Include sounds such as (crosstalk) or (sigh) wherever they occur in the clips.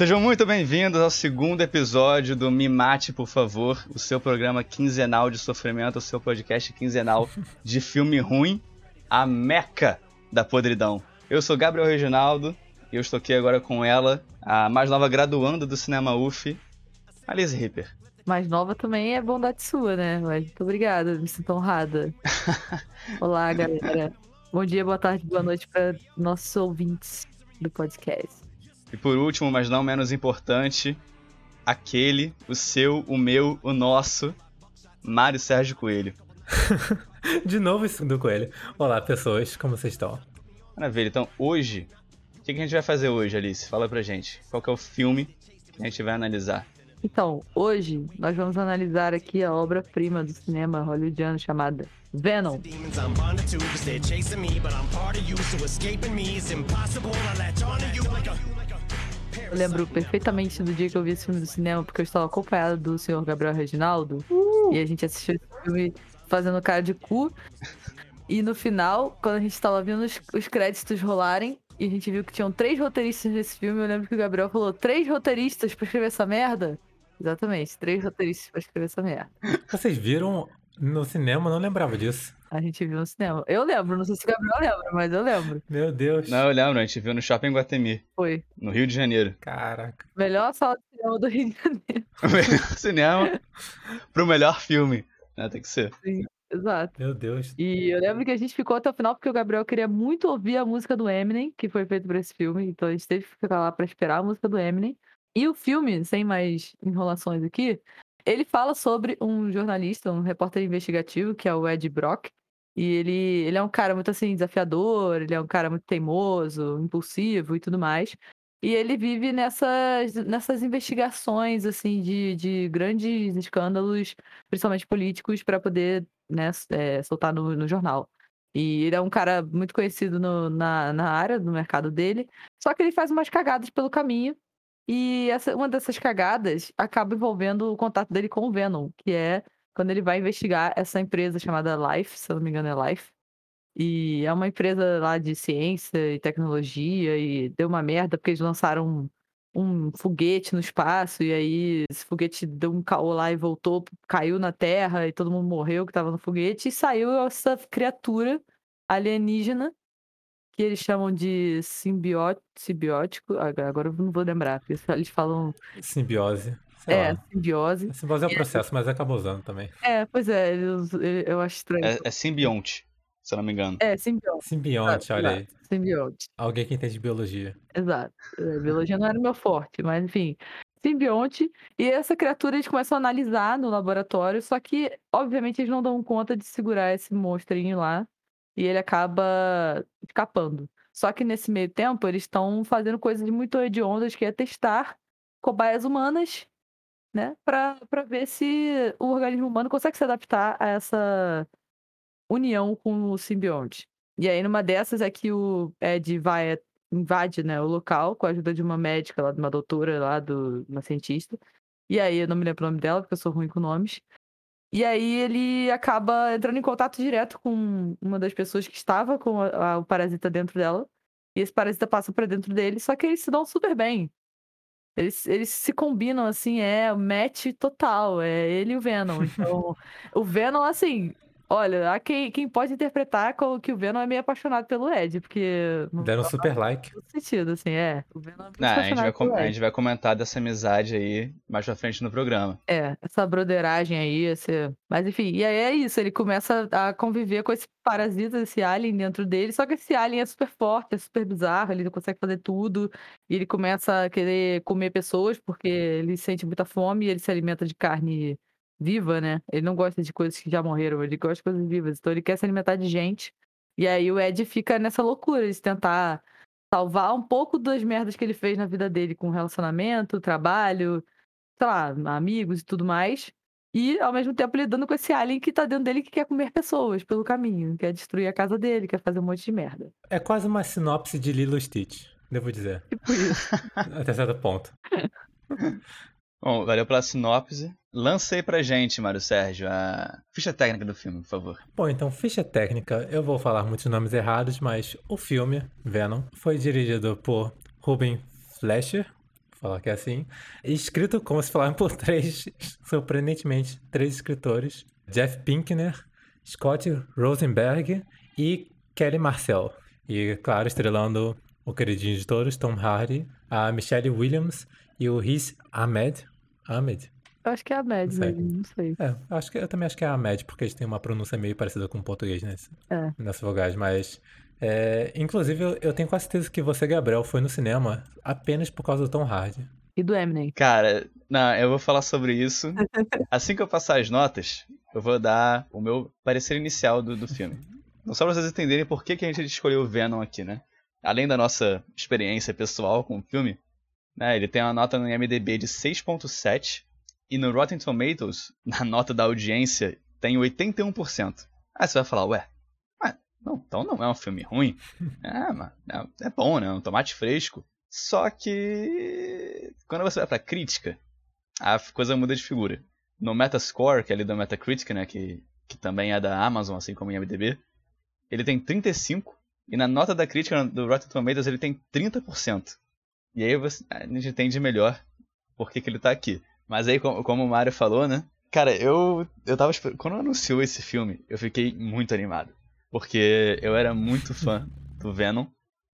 Sejam muito bem-vindos ao segundo episódio do Me Mate, por favor, o seu programa quinzenal de sofrimento, o seu podcast quinzenal de filme ruim, a meca da podridão. Eu sou Gabriel Reginaldo e eu estou aqui agora com ela, a mais nova graduanda do Cinema UF, Alice Ripper. Mais nova também é bondade sua, né? Mas muito obrigada, me sinto honrada. (laughs) Olá, galera. Bom dia, boa tarde, boa noite para nossos ouvintes do podcast. E por último, mas não menos importante, aquele, o seu, o meu, o nosso, Mário Sérgio Coelho. (laughs) De novo isso do Coelho. Olá, pessoas, como vocês estão? Maravilha, então hoje, o que a gente vai fazer hoje, Alice? Fala pra gente. Qual que é o filme que a gente vai analisar? Então, hoje nós vamos analisar aqui a obra-prima do cinema hollywoodiano chamada Venom. Eu lembro perfeitamente do dia que eu vi esse filme do cinema, porque eu estava acompanhado do senhor Gabriel Reginaldo. Uh! E a gente assistiu esse filme fazendo cara de cu. E no final, quando a gente estava vendo os, os créditos rolarem, e a gente viu que tinham três roteiristas nesse filme, eu lembro que o Gabriel falou: três roteiristas pra escrever essa merda? Exatamente, três roteiristas pra escrever essa merda. Vocês viram no cinema? Não lembrava disso. A gente viu no cinema. Eu lembro, não sei se o Gabriel lembra, mas eu lembro. Meu Deus. Não, eu lembro, a gente viu no Shopping Guatemi. Foi. No Rio de Janeiro. Caraca. Melhor sala de cinema do Rio de Janeiro. (laughs) O melhor cinema pro melhor filme. Né? Tem que ser. Sim, exato. Meu Deus. E eu lembro que a gente ficou até o final porque o Gabriel queria muito ouvir a música do Eminem, que foi feito pra esse filme. Então a gente teve que ficar lá pra esperar a música do Eminem. E o filme, sem mais enrolações aqui, ele fala sobre um jornalista, um repórter investigativo, que é o Ed Brock. E ele, ele é um cara muito assim, desafiador, ele é um cara muito teimoso, impulsivo e tudo mais. E ele vive nessas, nessas investigações assim de, de grandes escândalos, principalmente políticos, para poder né, é, soltar no, no jornal. E ele é um cara muito conhecido no, na, na área, no mercado dele. Só que ele faz umas cagadas pelo caminho. E essa, uma dessas cagadas acaba envolvendo o contato dele com o Venom, que é quando ele vai investigar essa empresa chamada Life, se eu não me engano é Life. E é uma empresa lá de ciência e tecnologia, e deu uma merda porque eles lançaram um, um foguete no espaço, e aí esse foguete deu um caô lá e voltou, caiu na Terra, e todo mundo morreu que estava no foguete, e saiu essa criatura alienígena que eles chamam de simbiótico, simbiótico agora eu não vou lembrar, porque eles falam... Simbiose. Sei É, lá. simbiose. A simbiose é um processo, mas acaba usando também. É, pois é, eles- eu acho estranho. É, é simbionte, se eu não me engano. É, simbiose. Simbionte, olha aí. exato, Simbionte, Alguém que entende biologia. exato. É, biologia não era o meu forte, mas enfim. Simbionte, e essa criatura eles começam a analisar no laboratório, só que, obviamente, eles não dão conta de segurar esse monstrinho lá, e ele acaba escapando. Só que nesse meio tempo, eles estão fazendo coisas muito hediondas, que é testar cobaias humanas, né, pra ver se o organismo humano consegue se adaptar a essa união com o simbionte. E aí, numa dessas, é que o Ed vai, invade né, o local com a ajuda de uma médica lá, de uma doutora lá, do, uma cientista. E aí, eu não me lembro o nome dela, porque eu sou ruim com nomes. E aí, ele acaba entrando em contato direto com uma das pessoas que estava com a- a- o parasita dentro dela. E esse parasita passa pra dentro dele, só que eles se dão super bem. Eles, eles se combinam, assim, é o match total. É ele e o Venom. (laughs) Então, o Venom, assim, olha, há quem, quem pode interpretar como que o Venom é meio apaixonado pelo Ed, porque. Não Deram um super like. todo sentido, assim, é. O Venom é muito Não, a, gente vai, com- a gente vai comentar dessa amizade aí mais pra frente no programa. É, essa broderagem aí, esse... mas enfim, e aí é isso, ele começa a conviver com esse parasita, esse alien dentro dele, só que esse alien é super forte, é super bizarro, ele não consegue fazer tudo, e ele começa a querer comer pessoas, porque ele sente muita fome e ele se alimenta de carne viva, né? Ele não gosta de coisas que já morreram, ele gosta de coisas vivas, então ele quer se alimentar de gente, e aí o Ed fica nessa loucura de tentar salvar um pouco das merdas que ele fez na vida dele com relacionamento, trabalho, sei lá, amigos e tudo mais. E, ao mesmo tempo, lidando com esse alien que tá dentro dele que quer comer pessoas pelo caminho, quer destruir a casa dele, quer fazer um monte de merda. É quase uma sinopse de Lilo e Stitch, devo dizer. Tipo isso. (laughs) Até certo ponto. (laughs) Bom, valeu pela sinopse. Aí pra gente, Mário Sérgio, a ficha técnica do filme, por favor. Bom, então, ficha técnica, eu vou falar muitos nomes errados, mas o filme, Venom, foi dirigido por Ruben Fleischer. falar que é assim. Escrito, como se falaram, (laughs) por três, surpreendentemente, três escritores. Jeff Pinkner, Scott Rosenberg e Kelly Marcel. E, claro, estrelando o queridinho de todos, Tom Hardy, a Michelle Williams e o Riz Ahmed. Ahmed? Eu acho que é a Mad Não sei. mesmo, não sei. É, acho que, eu também acho que é a Ahmed, porque eles têm uma pronúncia meio parecida com o português nesse, É. nessas vogais, mas... é, inclusive, eu, eu tenho quase certeza que você, Gabriel, foi no cinema apenas por causa do Tom Hardy. E do Eminem. Cara, não, eu vou falar sobre isso. Assim que eu passar as notas, eu vou dar o meu parecer inicial do, do filme. Não só pra vocês entenderem por que, que a gente escolheu o Venom aqui, né? Além da nossa experiência pessoal com o filme, né? Ele tem uma nota no IMDB de 6.7 e no Rotten Tomatoes, (laughs) na nota da audiência, tem 81%. Aí você vai falar, ué, mas não, então não é um filme ruim. (laughs) É, mas é, é bom, né? Um tomate fresco. Só que quando você vai pra crítica, a coisa muda de figura. No Metascore, que é ali da Metacritic, né, que, que também é da Amazon, assim como o IMDb, ele tem 35, e na nota da crítica do Rotten Tomatoes ele tem 30%. E aí você, a gente entende melhor por que, que ele tá aqui. Mas aí, como, como o Mario falou, né, cara, eu, eu tava Quando anunciou esse filme, eu fiquei muito animado. Porque eu era muito fã do Venom.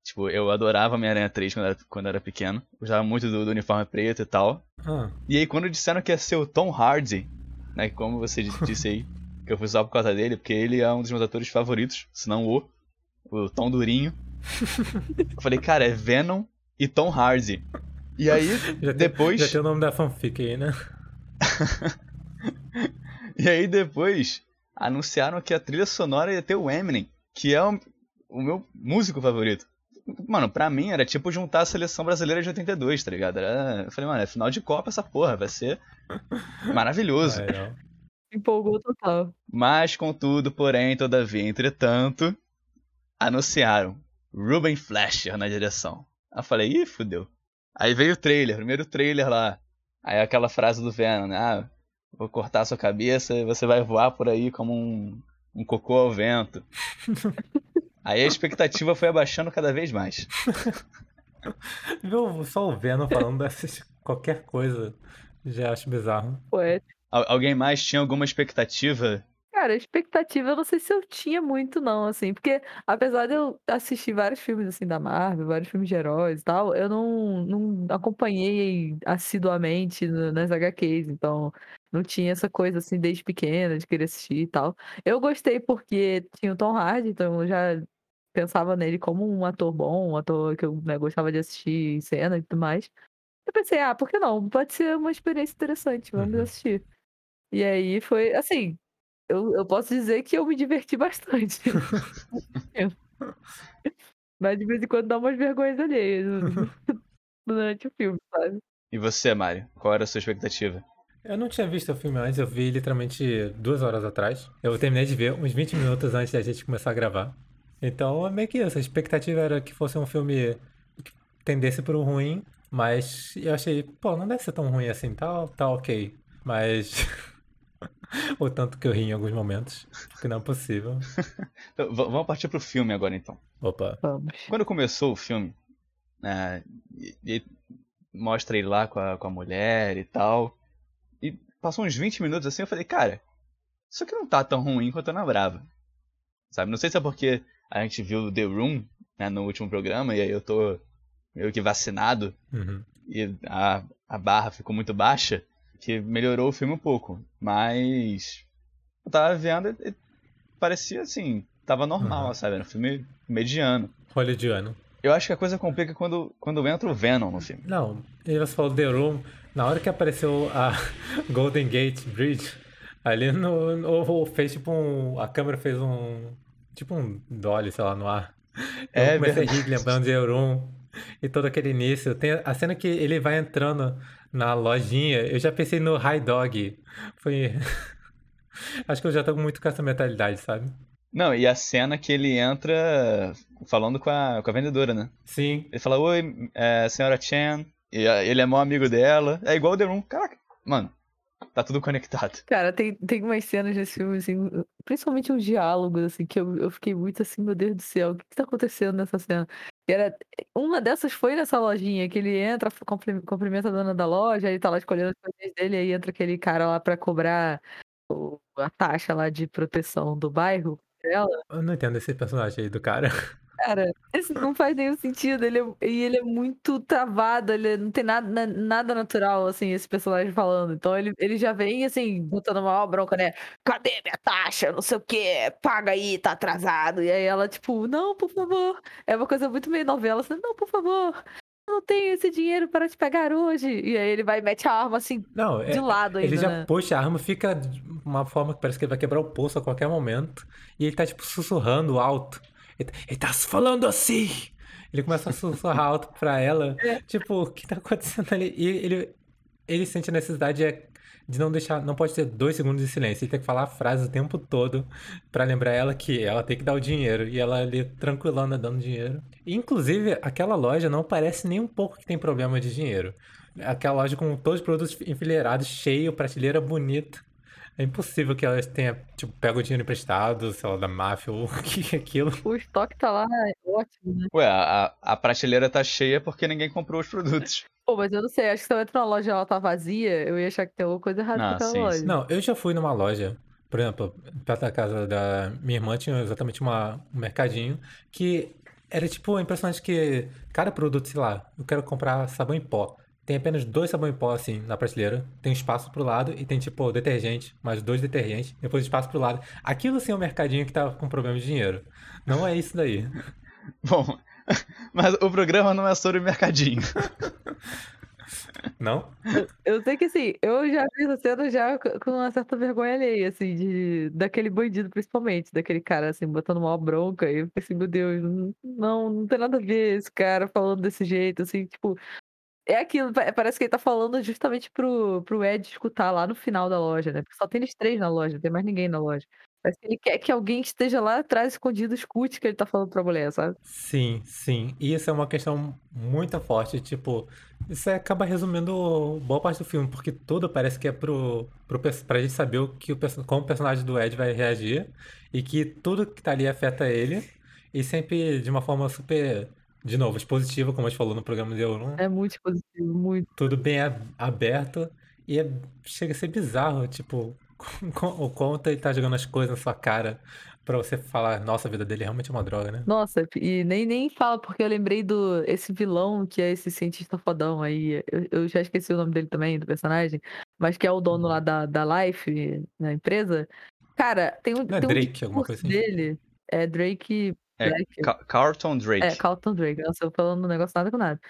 Tipo, eu adorava Homem-Aranha 3 quando era, quando era pequeno. Gostava muito do, do uniforme preto e tal. Ah, E aí quando disseram que ia ser o Tom Hardy, né, como você di- (laughs) disse aí, que eu fui só por causa dele, porque ele é um dos meus atores favoritos, se não o, o Tom Durinho. (laughs) eu falei, cara, é Venom e Tom Hardy. E aí, já, depois, tem, já tem o nome da fanfic aí, né? (laughs) e aí depois anunciaram que a trilha sonora ia ter o Eminem, que é o, o meu músico favorito. Mano, pra mim era tipo juntar a seleção brasileira de 82, tá ligado? Era, eu falei, mano, é final de Copa essa porra, vai ser maravilhoso. É. Empolgou total. Mas, contudo, porém, todavia, entretanto, anunciaram Ruben Fleischer na direção. Aí eu falei, ih, fudeu. Aí veio o trailer, primeiro trailer lá. Aí aquela frase do Venom, né? Ah, vou cortar sua cabeça e você vai voar por aí como um, um cocô ao vento. (laughs) Aí a expectativa foi abaixando cada vez mais. (laughs) Viu só o Venom falando dessas qualquer coisa. Já acho bizarro. Al- alguém mais tinha alguma expectativa? Cara, a expectativa eu não sei se eu tinha muito, não, assim, porque apesar de eu assistir vários filmes assim da Marvel, vários filmes de heróis e tal, eu não, não acompanhei assiduamente no- nas HQs, então não tinha essa coisa assim desde pequena de querer assistir e tal. Eu gostei porque tinha o Tom Hardy, então eu já pensava nele como um ator bom, um ator que eu né, gostava de assistir em cena e tudo mais. Eu pensei, ah, por que não? Pode ser uma experiência interessante, vamos Uhum. assistir. E aí foi assim, eu, eu posso dizer que eu me diverti (laughs) bastante. Mas de vez em quando dá umas vergonhas alheias (laughs) durante o filme, sabe? E você, Mário? Qual era a sua expectativa? Eu não tinha visto o filme antes, eu vi literalmente duas horas atrás. Eu terminei de ver uns 20 minutos antes da gente começar a gravar. Então é meio que isso. A expectativa era que fosse um filme que tendesse pro ruim, mas eu achei, pô, não deve ser tão ruim assim, tá, tá ok. Mas. (laughs) (laughs) o tanto que eu ri em alguns momentos, porque não é possível. (laughs) Então, vamos partir pro filme agora, então. Opa. Vamos. Quando começou o filme, né, e, e mostra ele lá com a, com a mulher e tal, e passou uns 20 minutos assim, eu falei, cara, isso aqui não tá tão ruim quanto eu lembrava. Sabe? Não sei se é porque a gente viu The Room né, no último programa, e aí eu tô meio que vacinado, Uhum. e a, a barra ficou muito baixa, que melhorou o filme um pouco. Mas eu tava vendo e, e parecia assim, tava normal, Uhum. sabe? Era um filme mediano. Hollywoodiano. Eu acho que a coisa complica quando, quando entra o Venom no filme. Não, e você falou The Room, na hora que apareceu a (laughs) Golden Gate Bridge, ali no, no fez tipo um, a câmera fez um, tipo um dolly, sei lá, no ar. Eu É comecei a verdade. rir lembrando de The Room e todo aquele início. Tem a cena que ele vai entrando na lojinha, eu já pensei no High Dog. Foi... (laughs) Acho que eu já tô muito com essa mentalidade, sabe? Não, e a cena que ele entra falando com a, com a vendedora, né? Sim, Ele fala, oi, é, senhora Chen. E ele é maior amigo dela. É igual o The Room. Caraca, mano, tá tudo conectado. Cara, tem, tem umas cenas nesse filme, assim, principalmente uns diálogos, assim, que eu, eu fiquei muito assim, meu Deus do céu, o que, que tá acontecendo nessa cena? E era, uma dessas foi nessa lojinha, que ele entra, cumpri- cumprimenta a dona da loja, ele tá lá escolhendo as coisinhas dele, aí entra aquele cara lá pra cobrar o- a taxa lá de proteção do bairro dela. Eu não entendo esse personagem aí do cara. (laughs) Cara, isso não faz nenhum sentido. Ele é, e ele é muito travado, ele não tem nada, na- nada natural, assim, esse personagem falando. Então ele, ele já vem, assim, botando uma bronca, né? Cadê minha taxa? Não sei o quê, paga aí, tá atrasado. E aí ela, tipo, não, por favor. É uma coisa muito meio novela, assim, não, por favor. Eu não tenho esse dinheiro para te pagar hoje. E aí ele vai e mete a arma, assim, Não, é, de lado ainda, ele já né? puxa a arma, fica de uma forma que parece que ele vai quebrar o pulso a qualquer momento. E ele tá, tipo, sussurrando alto. Ele, tá- ele tá falando assim! Ele começa a sussurrar alto pra ela. (laughs) É. Tipo, o que tá acontecendo ali? E ele, ele sente a necessidade é, de não deixar. Não pode ter dois segundos de silêncio. Ele tem que falar a frase o tempo todo pra lembrar ela que ela tem que dar o dinheiro. E ela ali tranquilona dando dinheiro. Inclusive, aquela loja não parece nem um pouco que tem problema de dinheiro. Aquela loja com todos os produtos enfileirados, cheio, prateleira bonita. É impossível que elas tenha, tipo, pega o dinheiro emprestado, sei lá, da máfia ou (laughs) o que é aquilo. O estoque tá lá, é ótimo, né? Ué, a, a prateleira tá cheia porque ninguém comprou os produtos. Pô, mas eu não sei, acho que se eu entro na loja e ela tá vazia, eu ia achar que tem alguma coisa errada Ah, com aquela sim, loja. sim. Não, eu já fui numa loja, por exemplo, perto da casa da minha irmã tinha exatamente uma, um mercadinho que era tipo impressionante que cada produto, sei lá, eu quero comprar sabão em pó. Tem apenas dois sabão em pó assim na prateleira, tem espaço pro lado e tem tipo detergente, mais dois detergentes, depois espaço pro lado. Aquilo sim é um mercadinho que tá com problema de dinheiro. Não é isso daí. (laughs) Bom, (laughs) mas o programa não é sobre mercadinho. (laughs) Não? Eu sei que assim, eu já vi essa cena já com uma certa vergonha alheia, assim, de, daquele bandido principalmente, daquele cara, assim, botando uma bronca, e eu fiquei assim, meu Deus, não, não, não tem nada a ver esse cara falando desse jeito, assim, tipo, é aquilo, pa- parece que ele tá falando justamente pro, pro Ed escutar lá no final da loja, né, porque só tem eles três na loja, não tem mais ninguém na loja. Parece que ele quer que alguém que esteja lá atrás, escondido, escute que ele tá falando pra mulher, sabe? Sim, sim. E isso é uma questão muito forte. Tipo, isso acaba resumindo boa parte do filme, porque tudo parece que é pro, pro, pra gente saber o que o, como o personagem do Ed vai reagir e que tudo que tá ali afeta ele e sempre de uma forma super, de novo, expositiva, como a gente falou no programa de Euron. É muito positivo, muito. Tudo bem aberto e é- chega a ser bizarro, tipo, (laughs) o quanto ele tá jogando as coisas na sua cara pra você falar, nossa, a vida dele realmente é uma droga, né? Nossa, e nem, nem fala, porque eu lembrei do esse vilão que é esse cientista fodão aí. Eu, eu já esqueci o nome dele também, do personagem, mas que é o dono lá da, da Life, na empresa. Cara, tem um, Não é tem um Drake, alguma discurso coisa assim? dele. É Drake É Black. Ca- Carlton Drake. É, Carlton Drake. Nossa, eu falando um negócio nada com nada.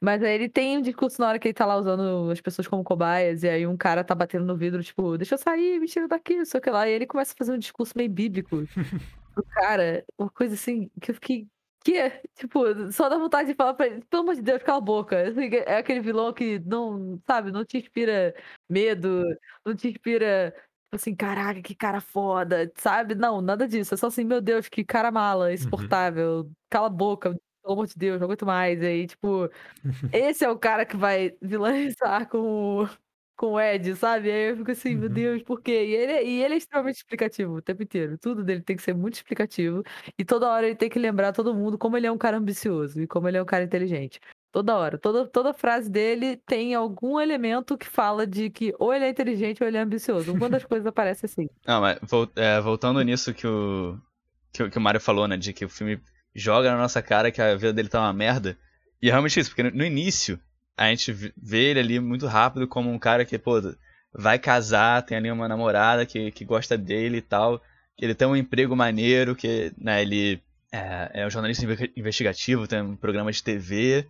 Mas aí ele tem um discurso na hora que ele tá lá usando as pessoas como cobaias, e aí um cara tá batendo no vidro, tipo, deixa eu sair, me tira daqui, não sei o que lá. E ele começa a fazer um discurso meio bíblico (laughs) pro cara, uma coisa assim, que eu fiquei. Que é, tipo, só dá vontade de falar pra ele, pelo amor de Deus, cala a boca. (laughs) É aquele vilão que não, sabe, não te inspira medo, não te inspira, assim, caraca, que cara foda, sabe? Não, nada disso. É só assim, meu Deus, que cara mala, insuportável, cala a boca, pelo amor de Deus, não aguento mais. E aí, tipo, esse é o cara que vai vilanizar com o, com o Ed, sabe? Aí eu fico assim, meu Uhum. Deus, por quê? E ele, e ele é extremamente explicativo o tempo inteiro. Tudo dele tem que ser muito explicativo. E toda hora ele tem que lembrar todo mundo como ele é um cara ambicioso e como ele é um cara inteligente. Toda hora. Toda, toda frase dele tem algum elemento que fala de que ou ele é inteligente ou ele é ambicioso. Uma das coisas aparece assim. Não, (laughs) mas vol- é, voltando nisso que o, que, que o Mario falou, né? De que o filme joga na nossa cara que a vida dele tá uma merda. E é realmente isso, porque no, no início a gente vê ele ali muito rápido como um cara que, pô, vai casar, tem ali uma namorada que, que gosta dele e tal. Ele tem um emprego maneiro, que né, ele é, é um jornalista inve- investigativo, tem um programa de TV.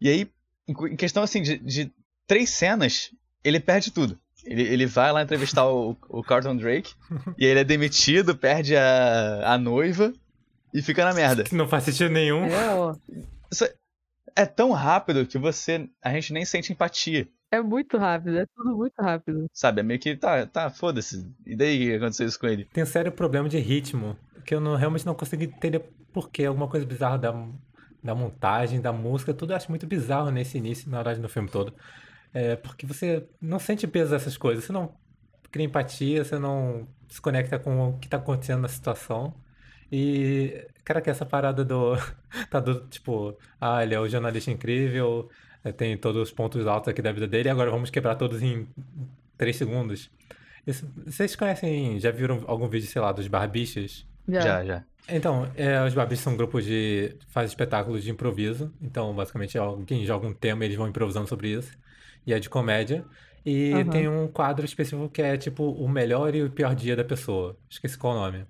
E aí, em questão assim de, de três cenas, ele perde tudo. Ele, ele vai lá entrevistar o, o Carlton Drake, (laughs) e ele é demitido, perde a, a noiva e fica na merda. Que não faz sentido nenhum. É, ó. Isso é- é tão rápido que você. A gente nem sente empatia. É muito rápido, é tudo muito rápido. Sabe? É meio que tá, tá, foda-se. E daí que aconteceu isso com ele? Tem um sério problema de ritmo, que eu não, realmente não consigo entender porquê. Alguma coisa bizarra da, da montagem, da música, tudo eu acho muito bizarro nesse início, na verdade, no filme todo. É, porque você não sente peso dessas coisas, você não cria empatia, você não se conecta com o que está acontecendo na situação. E, cara, que essa parada do. (laughs) Tá do tipo, ah, ele é o jornalista incrível, eh, tem todos os pontos altos aqui da vida dele, agora vamos quebrar todos em 3 segundos. Isso- vocês conhecem, já viram algum vídeo, sei lá, dos barbichas? Já. Já, já. Então, é, os barbichas são um grupo de. faz espetáculos de improviso. Então, basicamente, alguém joga um tema e eles vão improvisando sobre isso. E é de comédia. E Aham. tem um quadro específico que é tipo o melhor e o pior dia da pessoa. Esqueci qual o nome.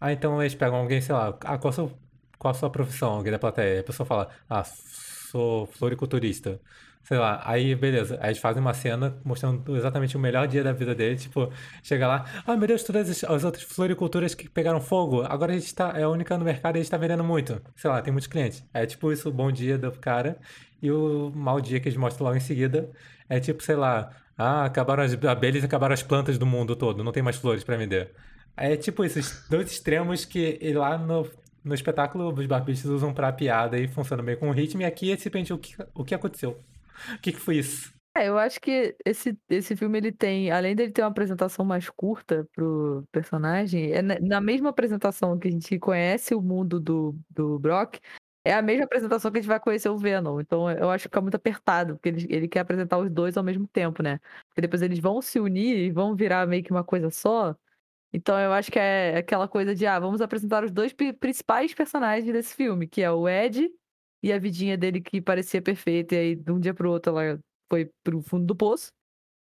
Ah, então eles pegam alguém, sei lá, ah, qual a sua, qual a sua profissão? Alguém da plateia. A pessoa fala, ah, sou floriculturista. Sei lá, aí beleza. Aí eles fazem uma cena mostrando exatamente o melhor dia da vida dele. Tipo, chega lá, ah, meu Deus, todas as, as outras floriculturas que pegaram fogo, agora a gente tá, é a única no mercado e a gente tá vendendo muito. Sei lá, tem muitos clientes. É tipo isso, o bom dia do cara. E o mau dia que eles mostram logo em seguida é tipo, sei lá, ah, acabaram as abelhas acabaram as plantas do mundo todo, não tem mais flores pra vender. É tipo esses dois extremos que lá no, no espetáculo os barbichos usam pra piada e funciona bem com o ritmo. E aqui é simplesmente o que, o que aconteceu. O (laughs) que, que foi isso? É, eu acho que esse, esse filme ele tem, além dele ter uma apresentação mais curta pro personagem, é na, na mesma apresentação que a gente conhece o mundo do, do Brock, é a mesma apresentação que a gente vai conhecer o Venom. Então eu acho que fica muito apertado, porque ele, ele quer apresentar os dois ao mesmo tempo, né? Porque depois eles vão se unir e vão virar meio que uma coisa só. Então eu acho que é aquela coisa de, ah, vamos apresentar os dois pri- principais personagens desse filme, que é o Ed e a vidinha dele que parecia perfeita, e aí de um dia pro outro ela foi pro fundo do poço.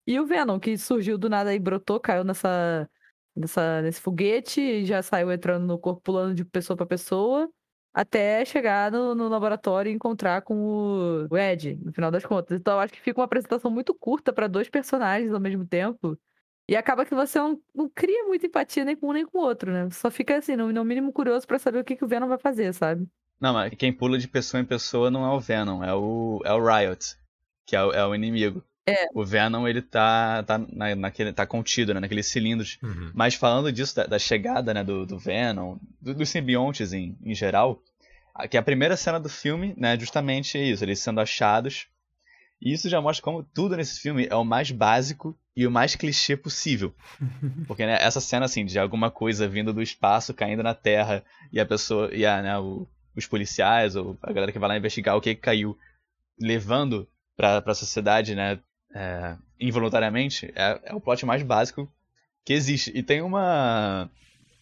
E o Venom, que surgiu do nada e brotou, caiu nessa, nessa, nesse foguete e já saiu entrando no corpo, pulando de pessoa pra pessoa, até chegar no, no laboratório e encontrar com o, Ed, no final das contas. Então acho que fica uma apresentação muito curta pra dois personagens ao mesmo tempo. E acaba que você não, não cria muita empatia nem com um nem com o outro, né? Só fica assim, no, no mínimo curioso pra saber o que, que o Venom vai fazer, sabe? Não, mas quem pula de pessoa em pessoa não é o Venom, é o, é o Riot, que é o, é o inimigo. É. O Venom, ele tá, tá, na, naquele, tá contido, né, naqueles cilindros. Uhum. Mas falando disso, da, da chegada né, do, do Venom, do- dos simbiontes em, em geral, que a primeira cena do filme, né, justamente é isso, eles sendo achados. E isso já mostra como tudo nesse filme é o mais básico e o mais clichê possível. (laughs) Porque né, essa cena assim, de alguma coisa vindo do espaço, caindo na Terra, e a pessoa, e a, né, o- os policiais, ou a galera que vai lá investigar o que, que caiu, levando pra, pra sociedade, né, é, involuntariamente, é, é o plot mais básico que existe. E tem uma.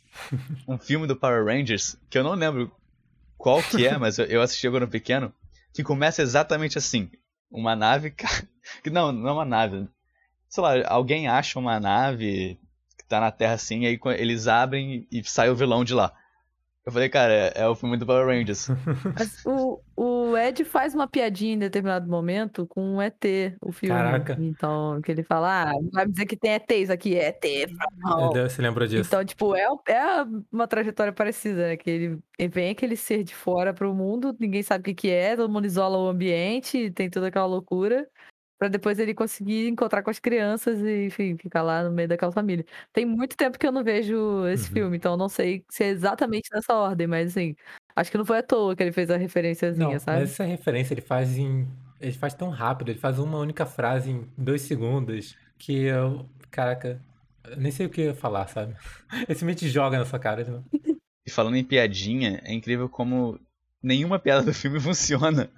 (laughs) um filme do Power Rangers, que eu não lembro qual que é, mas eu, eu assisti quando pequeno, que começa exatamente assim. Uma nave. que (laughs) Não, não é uma nave. Sei lá, alguém acha uma nave que tá na Terra assim, e aí eles abrem e sai o vilão de lá. Eu falei, cara, é, é o filme do Power Rangers. (laughs) Mas o, o Ed faz uma piadinha em determinado momento com o ET, o filme. Caraca. Então, que ele fala, ah, vai me dizer que tem ETs aqui, ET, from home. Você lembrou disso? Então, tipo, é, é uma trajetória parecida, né? Que ele ele vem aquele ser de fora pro mundo, ninguém sabe o que que é, todo mundo isola o ambiente, tem toda aquela loucura, pra depois ele conseguir encontrar com as crianças e, enfim, ficar lá no meio daquela família. Tem muito tempo que eu não vejo esse Uhum. filme, então eu não sei se é exatamente nessa ordem, mas assim, acho que não foi à toa que ele fez a referenciazinha, Não, sabe? mas essa referência ele faz em. Ele faz tão rápido, ele faz uma única frase em dois segundos que eu. Caraca, eu nem sei o que falar, sabe? (laughs) Ele simplesmente joga na sua cara. E falando em piadinha, é incrível como nenhuma piada do filme (laughs) funciona.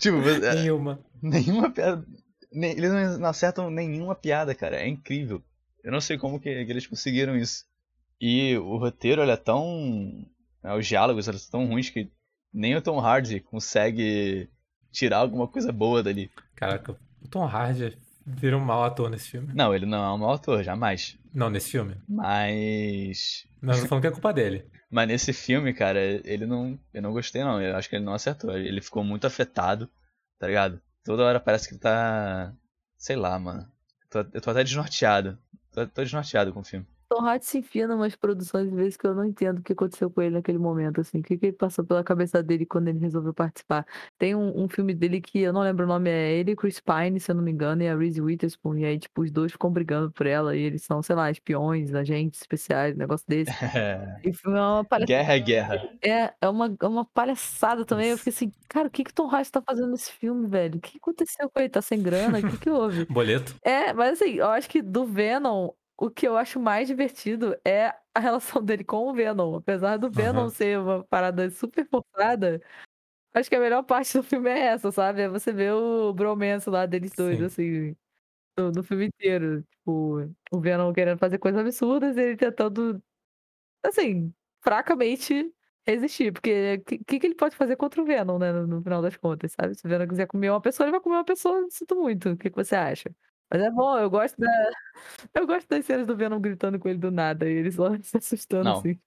Tipo, é, nenhuma. nenhuma piada. nem- eles não- não acertam nenhuma piada, cara. É incrível. Eu não sei como que, que eles conseguiram isso. E o roteiro, ele é tão. né, os diálogos eles são tão ruins que nem o Tom Hardy consegue tirar alguma coisa boa dali. Caraca, o Tom Hardy virou um mau ator nesse filme. Não, ele não é um mau ator, jamais. Não, nesse filme. Mas. Nós não falando que é culpa dele. Mas nesse filme, cara, ele não. Eu não gostei, não. Eu acho que ele não acertou. Ele ficou muito afetado, tá ligado? Toda hora parece que ele tá. Sei lá, mano. Tô- eu tô até desnorteado. Tô, tô desnorteado com o filme. Tom Hardy se enfia em umas produções, às vezes, que eu não entendo o que aconteceu com ele naquele momento, assim. O que, que ele passou pela cabeça dele quando ele resolveu participar. Tem um, um filme dele que eu não lembro o nome, é ele Chris Pine, se eu não me engano, e a Reese Witherspoon. E aí, tipo, os dois ficam brigando por ela, e eles são, sei lá, espiões, agentes especiais, negócio desse. É. (laughs) E é uma palhaçada. Guerra é guerra. É, é uma, é uma palhaçada também. Eu fiquei assim, cara, o que que Tom Hardy tá fazendo nesse filme, velho? O que aconteceu com ele? Tá sem grana? O que que houve? (laughs) Boleto. É, mas assim, eu acho que do Venom, o que eu acho mais divertido é a relação (laughs) dele com o Venom. Apesar do Venom Aham. ser uma parada super forçada, acho que a melhor parte do filme é essa, sabe? É você ver o bromance lá deles dois, Sim. assim, no, no filme inteiro. Tipo, o Venom querendo fazer coisas absurdas e ele tentando, assim, fracamente resistir. Porque o que, que que ele pode fazer contra o Venom, né? No, no final das contas, sabe? Se o Venom quiser comer uma pessoa, ele vai comer uma pessoa, sinto muito. O que, que você acha? Mas é bom, eu gosto da. (laughs) Eu gosto das cenas do Venom gritando com ele do nada, e ele só (laughs) se assustando, Não. assim.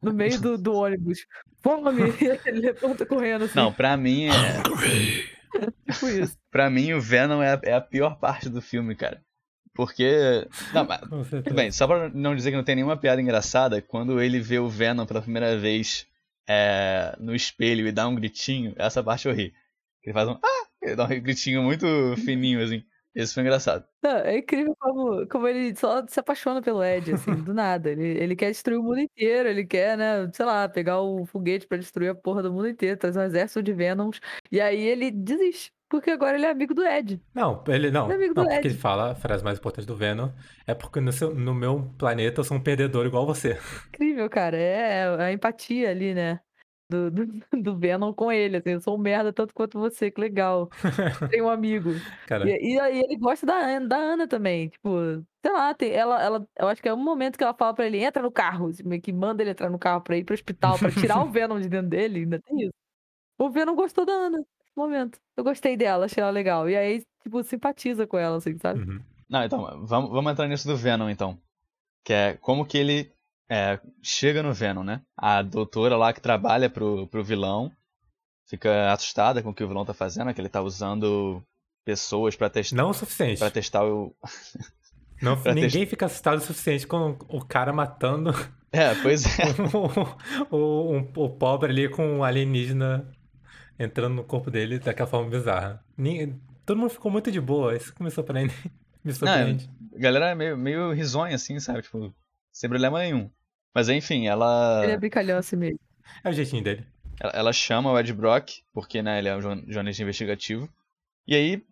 No meio do, do ônibus. Fome! (laughs) Ele levanta correndo, assim. Não, pra mim é. Tipo isso. Pra mim, o Venom é a, é a pior parte do filme, cara. Porque. Não, mas. Tudo bem, só pra não dizer que não tem nenhuma piada engraçada, quando ele vê o Venom pela primeira vez é, no espelho e dá um gritinho, essa parte eu ri. Ele faz um. Ah! Ele dá um gritinho muito fininho, assim. Esse foi engraçado. Não, é incrível como, como ele só se apaixona pelo Ed, assim, do nada. Ele, ele quer destruir o mundo inteiro, ele quer, né, sei lá, pegar o foguete pra destruir a porra do mundo inteiro, trazer um exército de Venoms. E aí ele desiste, porque agora ele é amigo do Ed. Não, ele não. Ele é amigo não, do porque Ed. ele fala a frase mais importante do Venom é porque no, seu, no meu planeta eu sou um perdedor igual você. Incrível, cara. É a empatia ali, né? Do, do, (laughs) do Venom com ele, assim, eu sou um merda tanto quanto você, que legal. (laughs) Tem um amigo. Cara, E, e aí ele gosta da Ana, da Ana também. Tipo, sei lá, tem, ela, ela, eu acho que é um momento que ela fala pra ele, entra no carro, assim, meio que manda ele entrar no carro pra ir pro hospital, pra tirar o (laughs) Venom de dentro dele, ainda tem isso. O Venom gostou da Ana nesse momento. Eu gostei dela, achei ela legal. E aí, tipo, simpatiza com ela, assim, sabe? uhum. Não, então, vamos, vamos entrar nisso do Venom, então. Que é como que ele é, chega no Venom, né? A doutora lá que trabalha pro, pro vilão fica assustada com o que o vilão tá fazendo, que ele tá usando pessoas pra testar, não o suficiente. pra testar o. (laughs) Não, (laughs) pra ninguém fica assustado o suficiente com o cara matando (laughs) É, pois é. o, o, um- o pobre ali com um alienígena entrando no corpo dele daquela forma bizarra. Ninguém- todo mundo ficou muito de boa, isso me surpreende. Me surpreende. A galera é meio, meio risonha, assim, sabe? Tipo, sem problema nenhum. Mas enfim, ela. Ele é brincalhão assim mesmo. É o jeitinho dele. Ela, ela chama o Ed Brock, porque né, ele é um jorn- jornalista investigativo. E aí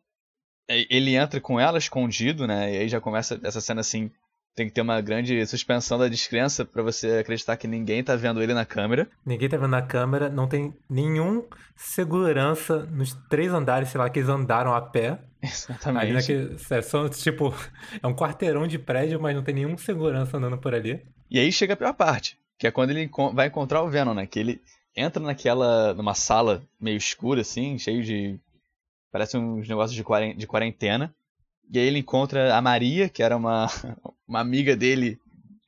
ele entra com ela escondido, né? E aí já começa essa cena assim. Tem que ter uma grande suspensão da descrença pra você acreditar que ninguém tá vendo ele na câmera. Ninguém tá vendo na câmera, não tem nenhum segurança nos três andares, sei lá, que eles andaram a pé. Exatamente. naquele, é só, tipo, (laughs) é um quarteirão de prédio, mas não tem nenhum segurança andando por ali. E aí chega a pior parte, que é quando ele vai encontrar o Venom, né? Que ele entra naquela. numa sala meio escura, assim, cheio de. Parece uns negócios de quarentena. E aí ele encontra a Maria, que era uma, (laughs) uma amiga dele,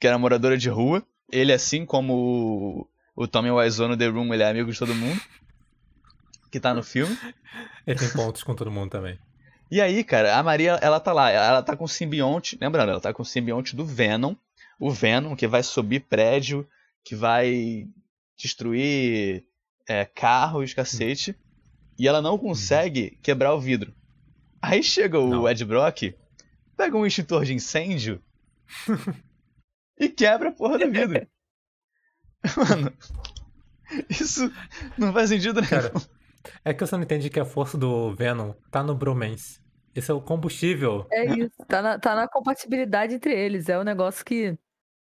que era moradora de rua. Ele, assim como o, o Tommy Wiseau no The Room, ele é amigo de todo mundo. Que tá no filme. Ele tem pontos com todo mundo também. E aí, cara, a Maria, ela tá lá, ela tá com o simbionte, lembrando, ela tá com o simbionte do Venom, o Venom que vai subir prédio, que vai destruir é, carros, cacete, e ela não consegue quebrar o vidro. Aí chega o Não. Ed Brock, pega um extintor de incêndio (laughs) e quebra a porra do vidro. (laughs) Mano, isso não faz sentido nenhum. Cara, é que você não entende que a força do Venom tá no bromance. Esse é o combustível. É isso. Tá na, tá na compatibilidade entre eles. É um negócio que